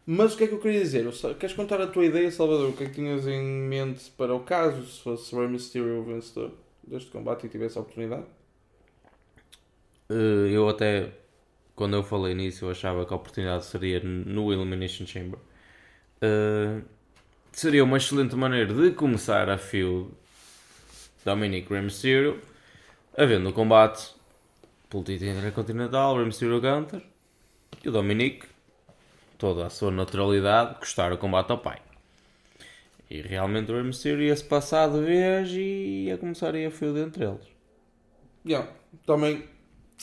Mas o que é que eu queria dizer? Queres contar a tua ideia, Salvador? O que é que tinhas em mente para o caso se fosse Rey Mysterio o vencedor deste combate e tivesse a oportunidade? Eh, eu até, quando eu falei nisso, eu achava que a oportunidade seria no Elimination Chamber. Eh, seria uma excelente maneira de começar a feud Dominic Rey Mysterio, havendo o combate pelo título intercontinental, Rey Mysterio Gunter, e o Dominic, toda a sua naturalidade, custar o combate ao pai. E realmente o Rey Mysterio ia-se passar de vez e ia começar a feud entre eles. Yeah. Também,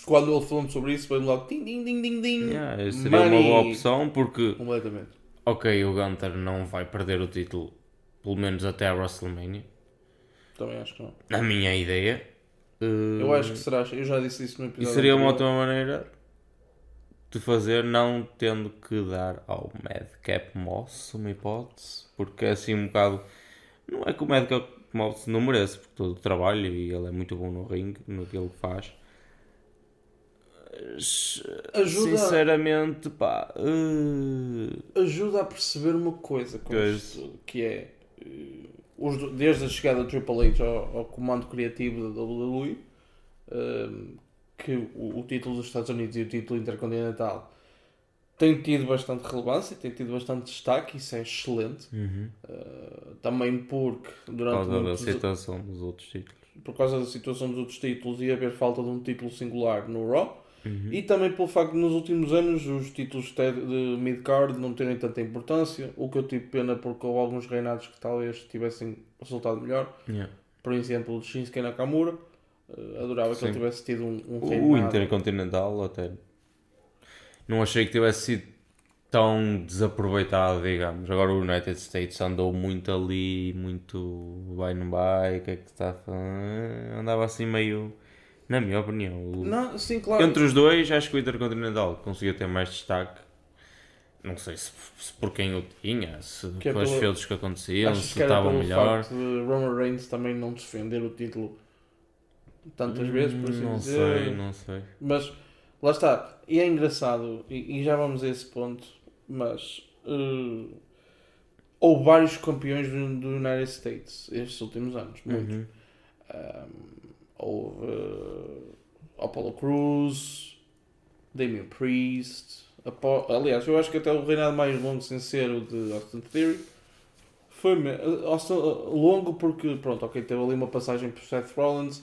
quando ele falou sobre isso, foi logo ding, ding, ding, ding, ding. Yeah, seria uma Money. boa opção porque Completamente. Ok, o Gunter não vai perder o título, pelo menos até a WrestleMania. Também acho que não. Na minha ideia. Uh, Eu acho que será. Eu já disse isso no E episódio. seria uma ótima maneira de fazer, não tendo que dar ao Madcap Moss uma hipótese, porque é assim um bocado. Não é que o Madcap Moss não merece, porque todo o trabalho e ele é muito bom no ringue, no que ele faz. Ajuda, Sinceramente, pá. uh, ajuda a perceber uma coisa com Pois. isto, que é eh, desde a chegada do Triple H ao, ao comando criativo da WWE, eh, que o, o título dos Estados Unidos e o título intercontinental tem tido bastante relevância, tem tido bastante destaque, isso é excelente. uhum. Também porque Por durante causa da situação dos outros títulos. por causa da situação dos outros títulos e haver falta de um título singular no Raw. Uhum. E também pelo facto de nos últimos anos os títulos de mid-card não terem tanta importância, o que eu tive pena porque houve alguns reinados que talvez tivessem resultado melhor. Yeah. Por exemplo, o de Shinsuke Nakamura, Uh, adorava que Sim. ele tivesse tido um, um O reinado. Intercontinental até. Não achei que tivesse sido tão desaproveitado, digamos. Agora o United States andou muito ali, muito vai não vai, o que é que está a falar? Andava assim meio, na minha opinião. o- Não, sim, claro. Entre os dois, acho que o Intercontinental conseguiu ter mais destaque. Não sei se, se por quem o tinha, se Que é pelas feudos que aconteciam, Achas se que estava melhor. facto de Roman Reigns também não defender o título tantas vezes, por assim Hum, não dizer. sei, não sei. Mas lá está, e é engraçado, e, e já vamos a esse ponto, mas eh, houve vários campeões do, do United States estes últimos anos, muito. Uhum. Um, houve eh, Apollo Cruz, Damian Priest, Apo- aliás, eu acho que até o reinado mais longo sem ser o de Austin Theory foi eh, Austin- eh, longo porque, pronto, ok, teve ali uma passagem por Seth Rollins,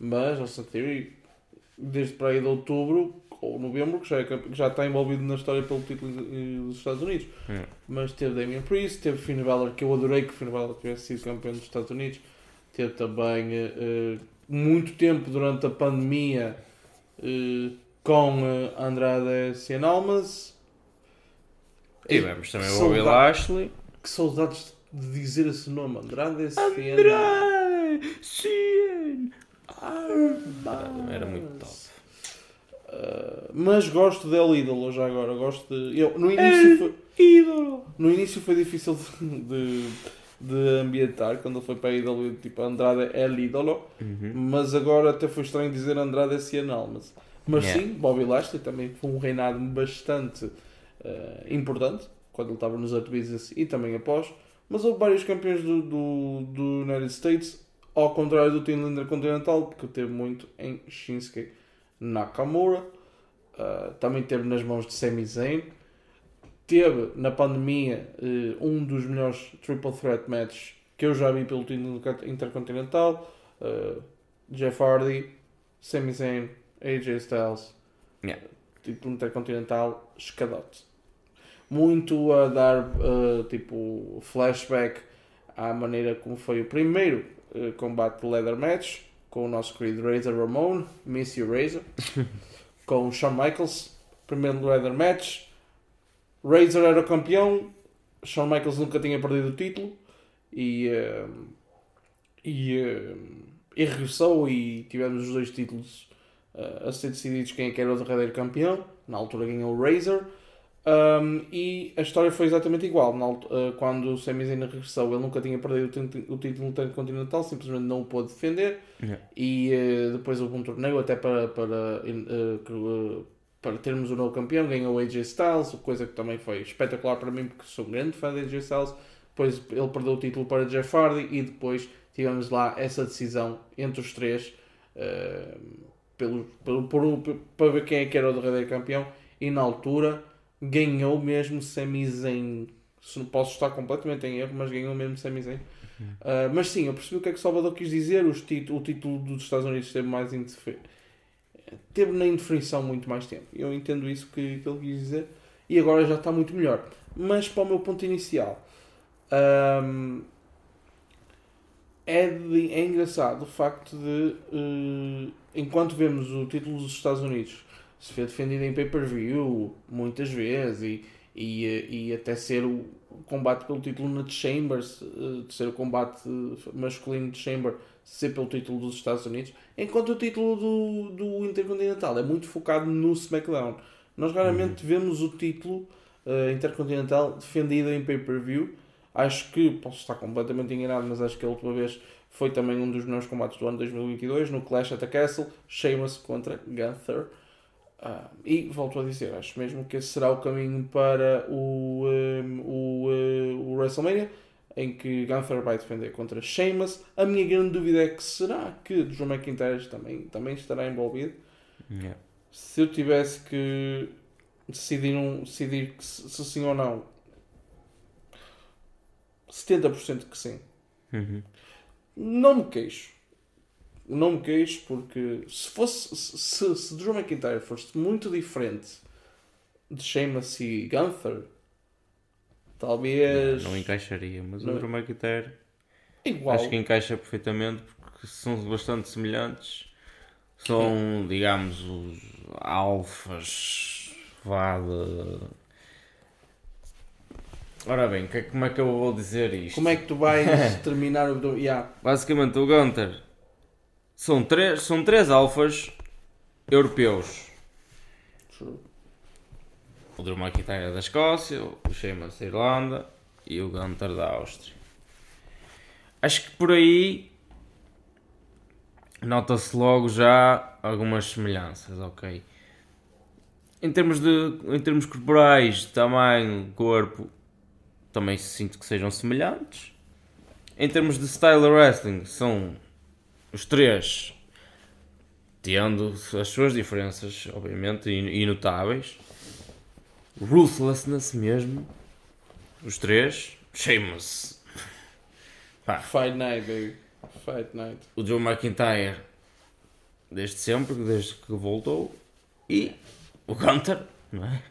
mas Austin Theory, desde para aí de outubro ou novembro, que já, é que já está envolvido na história pelo título dos Estados Unidos. Hum. Mas teve Damian Priest, teve Finn Balor, que eu adorei que Finn Balor tivesse sido campeão dos Estados Unidos. Teve também eh, muito tempo durante a pandemia eh, com eh, Andrade Cien Almas. Tivemos também o Bobby Lashley. Que saudades de dizer esse nome, Andrade Cien Andrade Cien Era muito top. Uh, mas gosto del ídolo já agora. Gosto de. Eu, no, início foi, Ídolo! no início foi difícil de, de, de ambientar quando ele foi para a ídolo, tipo Andrade é ídolo, Uhum. mas agora até foi estranho dizer Andrade é Cianal. Mas, mas Yeah. sim, Bobby Lashley também foi um reinado bastante uh, importante quando ele estava nos Art Business e também após. Mas houve vários campeões do, do, do United States, ao contrário do Team Intercontinental, porque teve muito em Shinsuke Nakamura. Uh, também teve nas mãos de Sami Zayn. Teve na pandemia uh, um dos melhores triple threat matches que eu já vi pelo Team Intercontinental. Uh, Jeff Hardy, Sami Zayn, AJ Styles. Yeah. Título Intercontinental, escadote. Muito a dar uh, tipo flashback à maneira como foi o primeiro uh, combate de leather match com o nosso querido Razor Ramon, Miss You Razor, com o Shawn Michaels, primeiro leather match. Razor era o campeão, Shawn Michaels nunca tinha perdido o título e, uh, e, uh, e regressou e tivemos os dois títulos uh, a ser decididos quem é que era o verdadeiro campeão. Na altura ganhou o Razor. Um, e a história foi exatamente igual. Na quando o Sami Zayn regressou, ele nunca tinha perdido o, tin- o título intercontinental, simplesmente não o pôde defender. Yeah. E depois houve um torneio até para, para, para termos o novo campeão. Ganhou o AJ Styles, coisa que também foi espetacular para mim, porque sou um grande fã de AJ Styles. Depois ele perdeu o título para Jeff Hardy e depois tivemos lá essa decisão entre os três uh, pelo, pelo, por, um- para ver quem é que era o verdadeiro campeão. E na altura ganhou mesmo Sami Zayn. Se não posso estar completamente em erro, mas ganhou mesmo Sami Zayn. Uh, mas sim, eu percebi o que é que Salvador quis dizer. Os título, o título dos Estados Unidos teve mais interfe... teve na indefinição muito mais tempo. Eu entendo isso que, que ele quis dizer. E agora já está muito melhor. Mas para o meu ponto inicial, um, é, de- é engraçado o facto de, uh, enquanto vemos o título dos Estados Unidos se foi defendido em pay-per-view muitas vezes e, e, eh, e até ser o combate pelo título na Chambers, de ser o combate masculino de Chamber, ser pelo título dos Estados Unidos, enquanto o título do, do Intercontinental é muito focado no SmackDown. Nós raramente vemos o título eh, Intercontinental defendido em pay-per-view. Acho que, posso estar completamente enganado, mas acho que a última vez foi também um dos melhores combates do ano 2022, no Clash at the Castle, Sheamus contra Gunther. Ah, e volto a dizer, acho mesmo que esse será o caminho para o, um, o, uh, o WrestleMania, em que Gunther vai defender contra Sheamus. A minha grande dúvida é que será que Drew McIntyre também, também estará envolvido? Yeah. Se eu tivesse que decidir, um, decidir se, se sim ou não, 70% que sim. Uhum. Não me queixo. Não me queixo porque se fosse se, se, se Drew McIntyre fosse muito diferente de Sheamus e Gunther, talvez Não encaixaria, mas Não- o McIntyre igual. acho que encaixa perfeitamente porque são bastante semelhantes. São, digamos, os alfas. Vá de. Ora bem, que- como é que eu vou dizer isto? Como é que tu vais terminar o. Yeah. Basicamente, o Gunter são três, são três alfas europeus. O Drew McIntyre é da Escócia, o Sheamus da Irlanda e o Gunter da Áustria. Acho que por aí nota-se logo já algumas semelhanças, ok? Em termos, de, em termos corporais, tamanho, corpo, também sinto que sejam semelhantes. Em termos de style wrestling, são os três tendo as suas diferenças, obviamente, e notáveis. Ruthlessness mesmo. Os três. Sheamus. Pá, Fight Night, baby. Fight Night. o Joe McIntyre desde sempre, desde que voltou. E o Gunter, não é?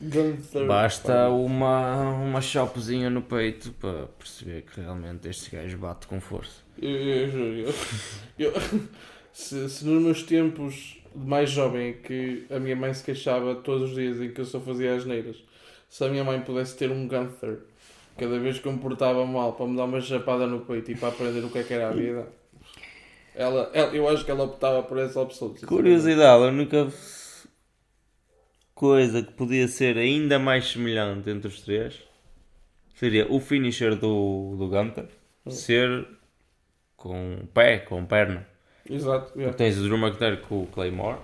Gunther. Basta uma, uma chopezinha no peito para perceber que realmente este gajo bate com força. Eu, eu juro, eu, eu- se, se nos meus tempos mais jovem que a minha mãe se queixava todos os dias em que eu só fazia as neiras, se a minha mãe pudesse ter um Gunther cada vez que eu me portava mal para me dar uma chapada no peito e para aprender o que é que era a vida, ela, ela- eu acho que ela optava por essa opção. Curiosidade, a única coisa que podia ser ainda mais semelhante entre os três seria o finisher do, do Gunter ser com pé, com perna. Exato, yeah. Tens o Drew McIntyre com o Claymore,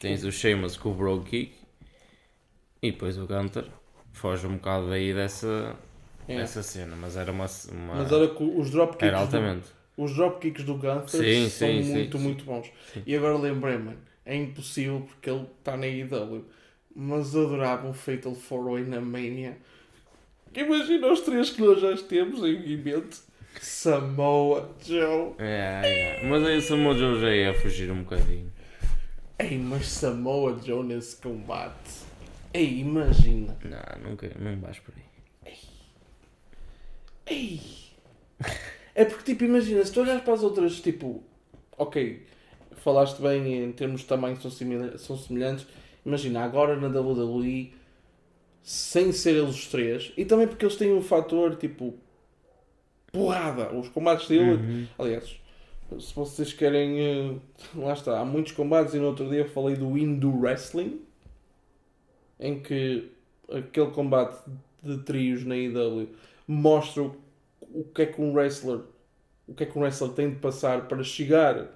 tens o Sheamus com o Brogue Kick e depois o Gunter foge um bocado daí dessa, Yeah. dessa cena, mas era uma. uma Mas que os dropkicks era do- altamente. Os dropkicks do Gunther Sim, são sim, muito, sim. muito bons. E agora lembrei-me, é impossível porque ele está na IW. Mas adorava um Fatal 4-Way na Mania. Imagina os três que nós já temos em mente. Samoa Joe. É, é. Mas aí o Samoa Joe já ia fugir um bocadinho. Ei, mas Samoa Joe nesse combate. Ei, imagina. Não, nunca, não vais por aí. Ei. É porque, tipo, imagina, se tu olhas para as outras, tipo, ok, falaste bem em termos de tamanho são, simila- são semelhantes. Imagina, agora na WWE, sem ser eles os três, e também porque eles têm um fator, tipo, porrada. Os combates dele, aliás, se vocês querem, eh, lá está, há muitos combates, e no outro dia eu falei do Hindu Wrestling, em que aquele combate de trios na IW mostra o, o que é que um wrestler o que é que um wrestler tem de passar para chegar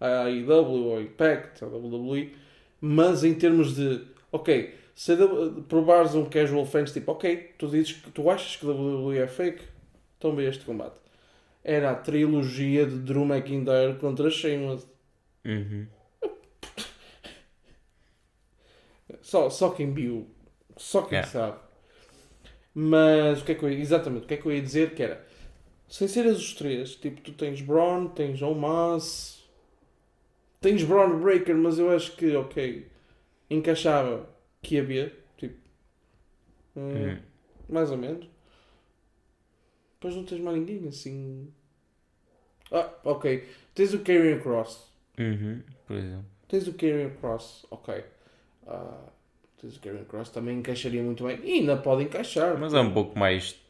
à IW, ao Impact, à WWE, mas em termos de ok, se provares um casual fans tipo ok, tu dizes que tu achas que a WWE é fake, vê este combate. Era a trilogia de Drew McIntyre contra Sheamus. Uhum. Só, só quem viu, só quem Yeah. sabe. Mas o que é que eu ia, exatamente, o que é que eu ia dizer que era, sem seres os três, tipo, tu tens Braun, tens Omas, tens Braun Breaker, mas eu acho que, ok, encaixava que havia, tipo, hum, Uhum. mais ou menos. Depois não tens mais ninguém, assim... Ah, ok, tens o Karrion Cross, Uhum. Por exemplo. Tens o Karrion Cross, ok. Ah, tens o Karrion Cross, também encaixaria muito bem. E ainda pode encaixar. Mas é um pouco mais.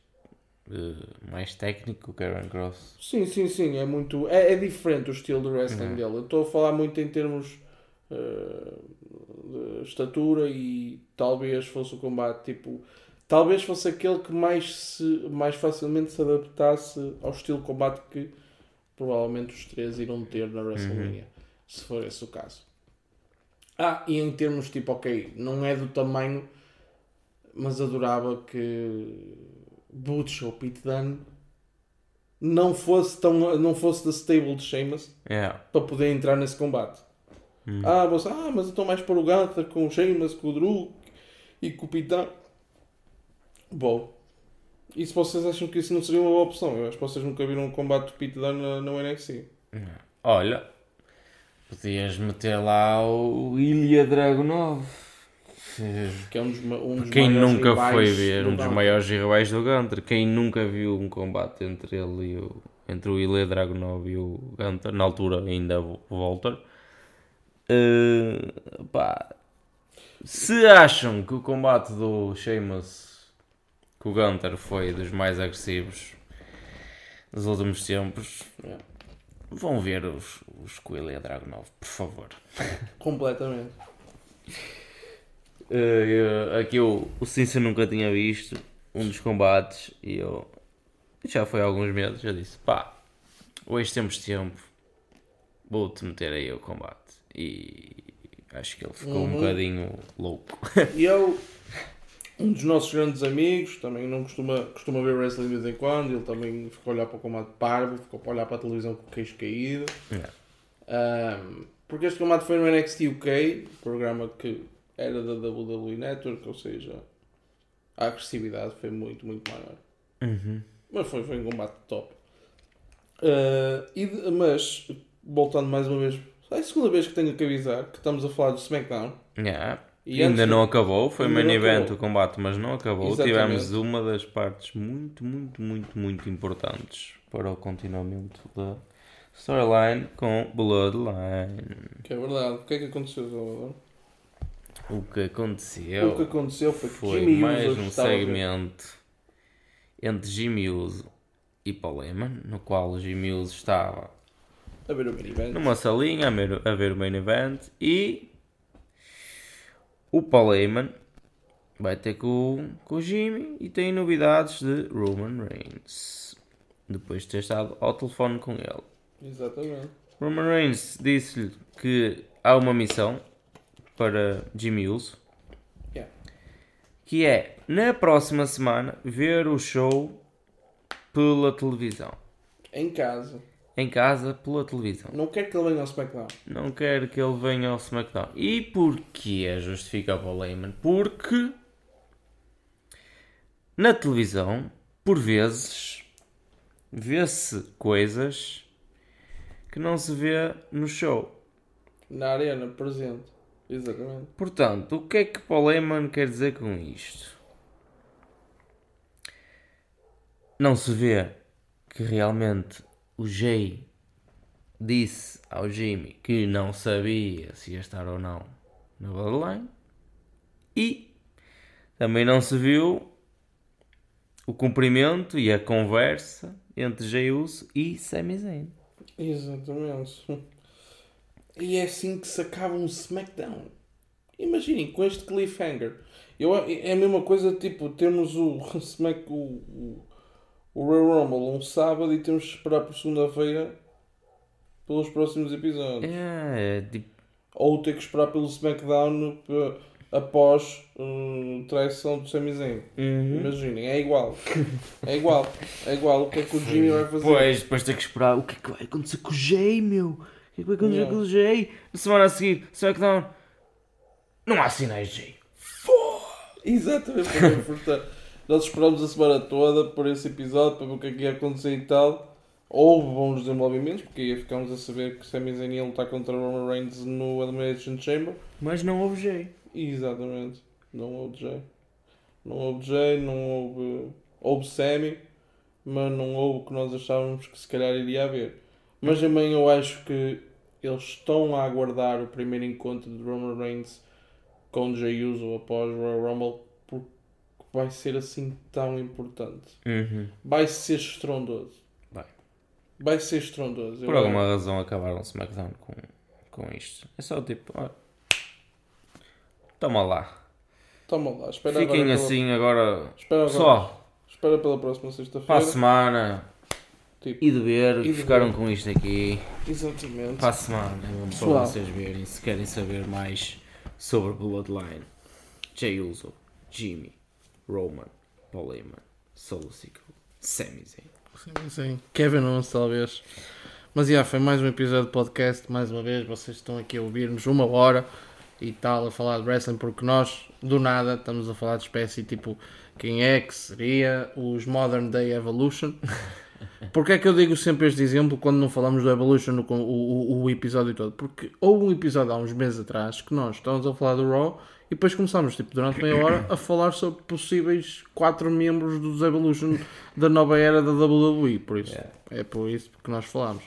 eh, mais técnico o Karen Cross. Sim, sim, sim. É muito. É, é diferente o estilo de wrestling Uhum. dele. Eu estou a falar muito em termos ah, de estatura e talvez fosse o combate tipo. Talvez fosse aquele que mais, se, mais facilmente se adaptasse ao estilo de combate que provavelmente os três irão ter na WrestleMania. Se for esse o caso. Ah, e em termos tipo, ok, não é do tamanho, mas adorava que Butch ou Pete Dunne não fosse, tão, não fosse da stable de Sheamus Yeah. para poder entrar nesse combate. Ah, você, ah, mas eu estou mais para o Gunther com o Sheamus, com o Drew e com o Pete Dunne. Bom. E se vocês acham que isso não seria uma boa opção? Eu acho que vocês nunca viram um combate do Pete Dunne na, na NXT. Olha, podias meter lá o Ilya Dragunov. Que é um dos, um dos Quem nunca foi ver do um dos Gunther. maiores rivais do Gunter? Quem nunca viu um combate entre ele e o, entre o Ilya Dragunov e o Gunter, na altura ainda o Volter. Uh, pá, se acham que o combate do Sheamus com o Gunter foi dos mais agressivos dos últimos tempos, vão ver os, os com o Ilya Dragunov, por favor. Completamente. Uh, eu- aqui o, o Cinza nunca tinha visto um dos combates e eu já foi há alguns meses. Eu disse: pá, hoje temos tempo, vou-te meter aí o combate. E acho que ele ficou um Uhum. bocadinho louco. E eu, um dos nossos grandes amigos, também não costuma, costuma ver wrestling de vez em quando, ele também ficou a olhar para o combate parvo, ficou a olhar para a televisão com o queixo caído. Yeah. Ahm, porque este combate foi no NXT UK, programa que era da WWE Network, ou seja, a agressividade foi muito, muito maior. Uhum. Mas foi, foi um combate top. Ah, e de- mas, voltando mais uma vez, é a segunda vez que tenho que avisar que estamos a falar do SmackDown. Yeah. E ainda não acabou, foi main event o combate, mas não acabou. Exatamente. Tivemos uma das partes muito, muito, muito, muito importantes para o continuamento da storyline com Bloodline. Que é verdade. O que é que aconteceu, Salvador? O que aconteceu O que aconteceu foi que foi Jimmy mais um segmento entre Jimmy Uso e Paul Heyman, no qual o Jimmy Uso estava a ver o main event. numa salinha a ver, a ver o main event e o Paul Heyman vai ter com, com o Jimmy e tem novidades de Roman Reigns depois de ter estado ao telefone com ele. Exatamente. Roman Reigns disse-lhe que há uma missão para Jimmy Uso Yeah. que é na próxima semana ver o show pela televisão. Em casa. Em casa, pela televisão. Não quero que ele venha ao SmackDown. Não quero que ele venha ao SmackDown. E porquê justifica o Lehman? Porque na televisão, por vezes, vê-se coisas que não se vê no show. Na arena, presente. Exatamente. Portanto, o que é que Paul Heyman quer dizer com isto? Não se vê que realmente o Jay disse ao Jimmy que não sabia se ia estar ou não na Bloodline e também não se viu o cumprimento e a conversa entre Jay Uso e Sami Zayn. Exatamente. E é assim que se acaba um SmackDown. Imaginem, com este cliffhanger. Eu, é a mesma coisa, tipo, temos o o, o, Royal Rumble um sábado e temos que esperar por segunda-feira pelos próximos episódios. É, é tipo, Ou ter que esperar pelo SmackDown após uh, traição do Sami Zayn. uhum. Imaginem, é igual. É igual. É igual. O que é que o Jimmy vai fazer? Depois, depois ter que esperar o que é que vai acontecer com o Jay, meu? O que é que vai acontecer com o Jay? Na semana a seguir, SmackDown. Não há sinais de Jay. Exatamente, importante. Nós esperamos a semana toda por esse episódio para ver o que é que ia acontecer e tal. Houve bons desenvolvimentos, porque aí ficámos a saber que Sami Zayn ia lutar contra Roman Reigns no Elimination Chamber. Mas não houve Jay. Exatamente. Não houve Jay. Não houve Jay, não houve. Houve Sammy, mas não houve o que nós achávamos que se calhar iria haver. Mas também eu acho que eles estão a aguardar o primeiro encontro de Roman Reigns com Jay Uso após o Royal Rumble vai ser assim tão importante. Uhum. Vai ser estrondoso. Vai. Vai ser estrondoso. Por Eu- alguma razão acabaram SmackDown com, com isto. É só tipo, olha. Toma lá. Toma lá, espera Fiquem agora pela- assim agora. Espera agora. Só. Espera pela próxima Para a sexta-feira. semana. Tipo, E de ver. Ficaram ver. com isto aqui. Exatamente. Para a semana. Pessoal. Para vocês verem. Se querem saber mais sobre Bloodline. Jay Uso. Jimmy. Roman. Paul Heyman. Solo Sikoa. Sami Zayn. Sim, sim. Kevin Owens, talvez. Mas já, foi mais um episódio de podcast. Mais uma vez, vocês estão aqui a ouvir-nos uma hora e tal, a falar de wrestling, porque nós, do nada, estamos a falar de espécie tipo quem é que seria os Modern Day Evolution. Porque é que eu digo sempre este exemplo quando não falamos do Evolution o, o, o episódio todo? Porque houve um episódio há uns meses atrás que nós estávamos a falar do Raw e depois começámos, tipo, durante meia hora, a falar sobre possíveis quatro membros dos Evolution da nova era da WWE. Por isso, Yeah. é por isso que nós falámos.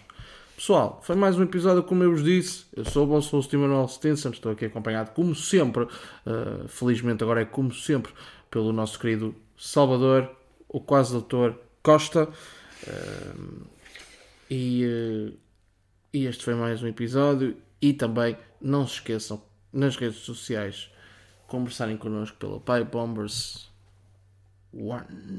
Pessoal, foi mais um episódio, como eu vos disse. Eu sou o vosso host Emanuel Stinson, estou aqui acompanhado, como sempre, uh, felizmente agora é como sempre, pelo nosso querido Salvador, o quase doutor Costa. Uh, e, uh, e este foi mais um episódio. E também não se esqueçam, nas redes sociais, conversarem connosco pelo Pipe Bombers One.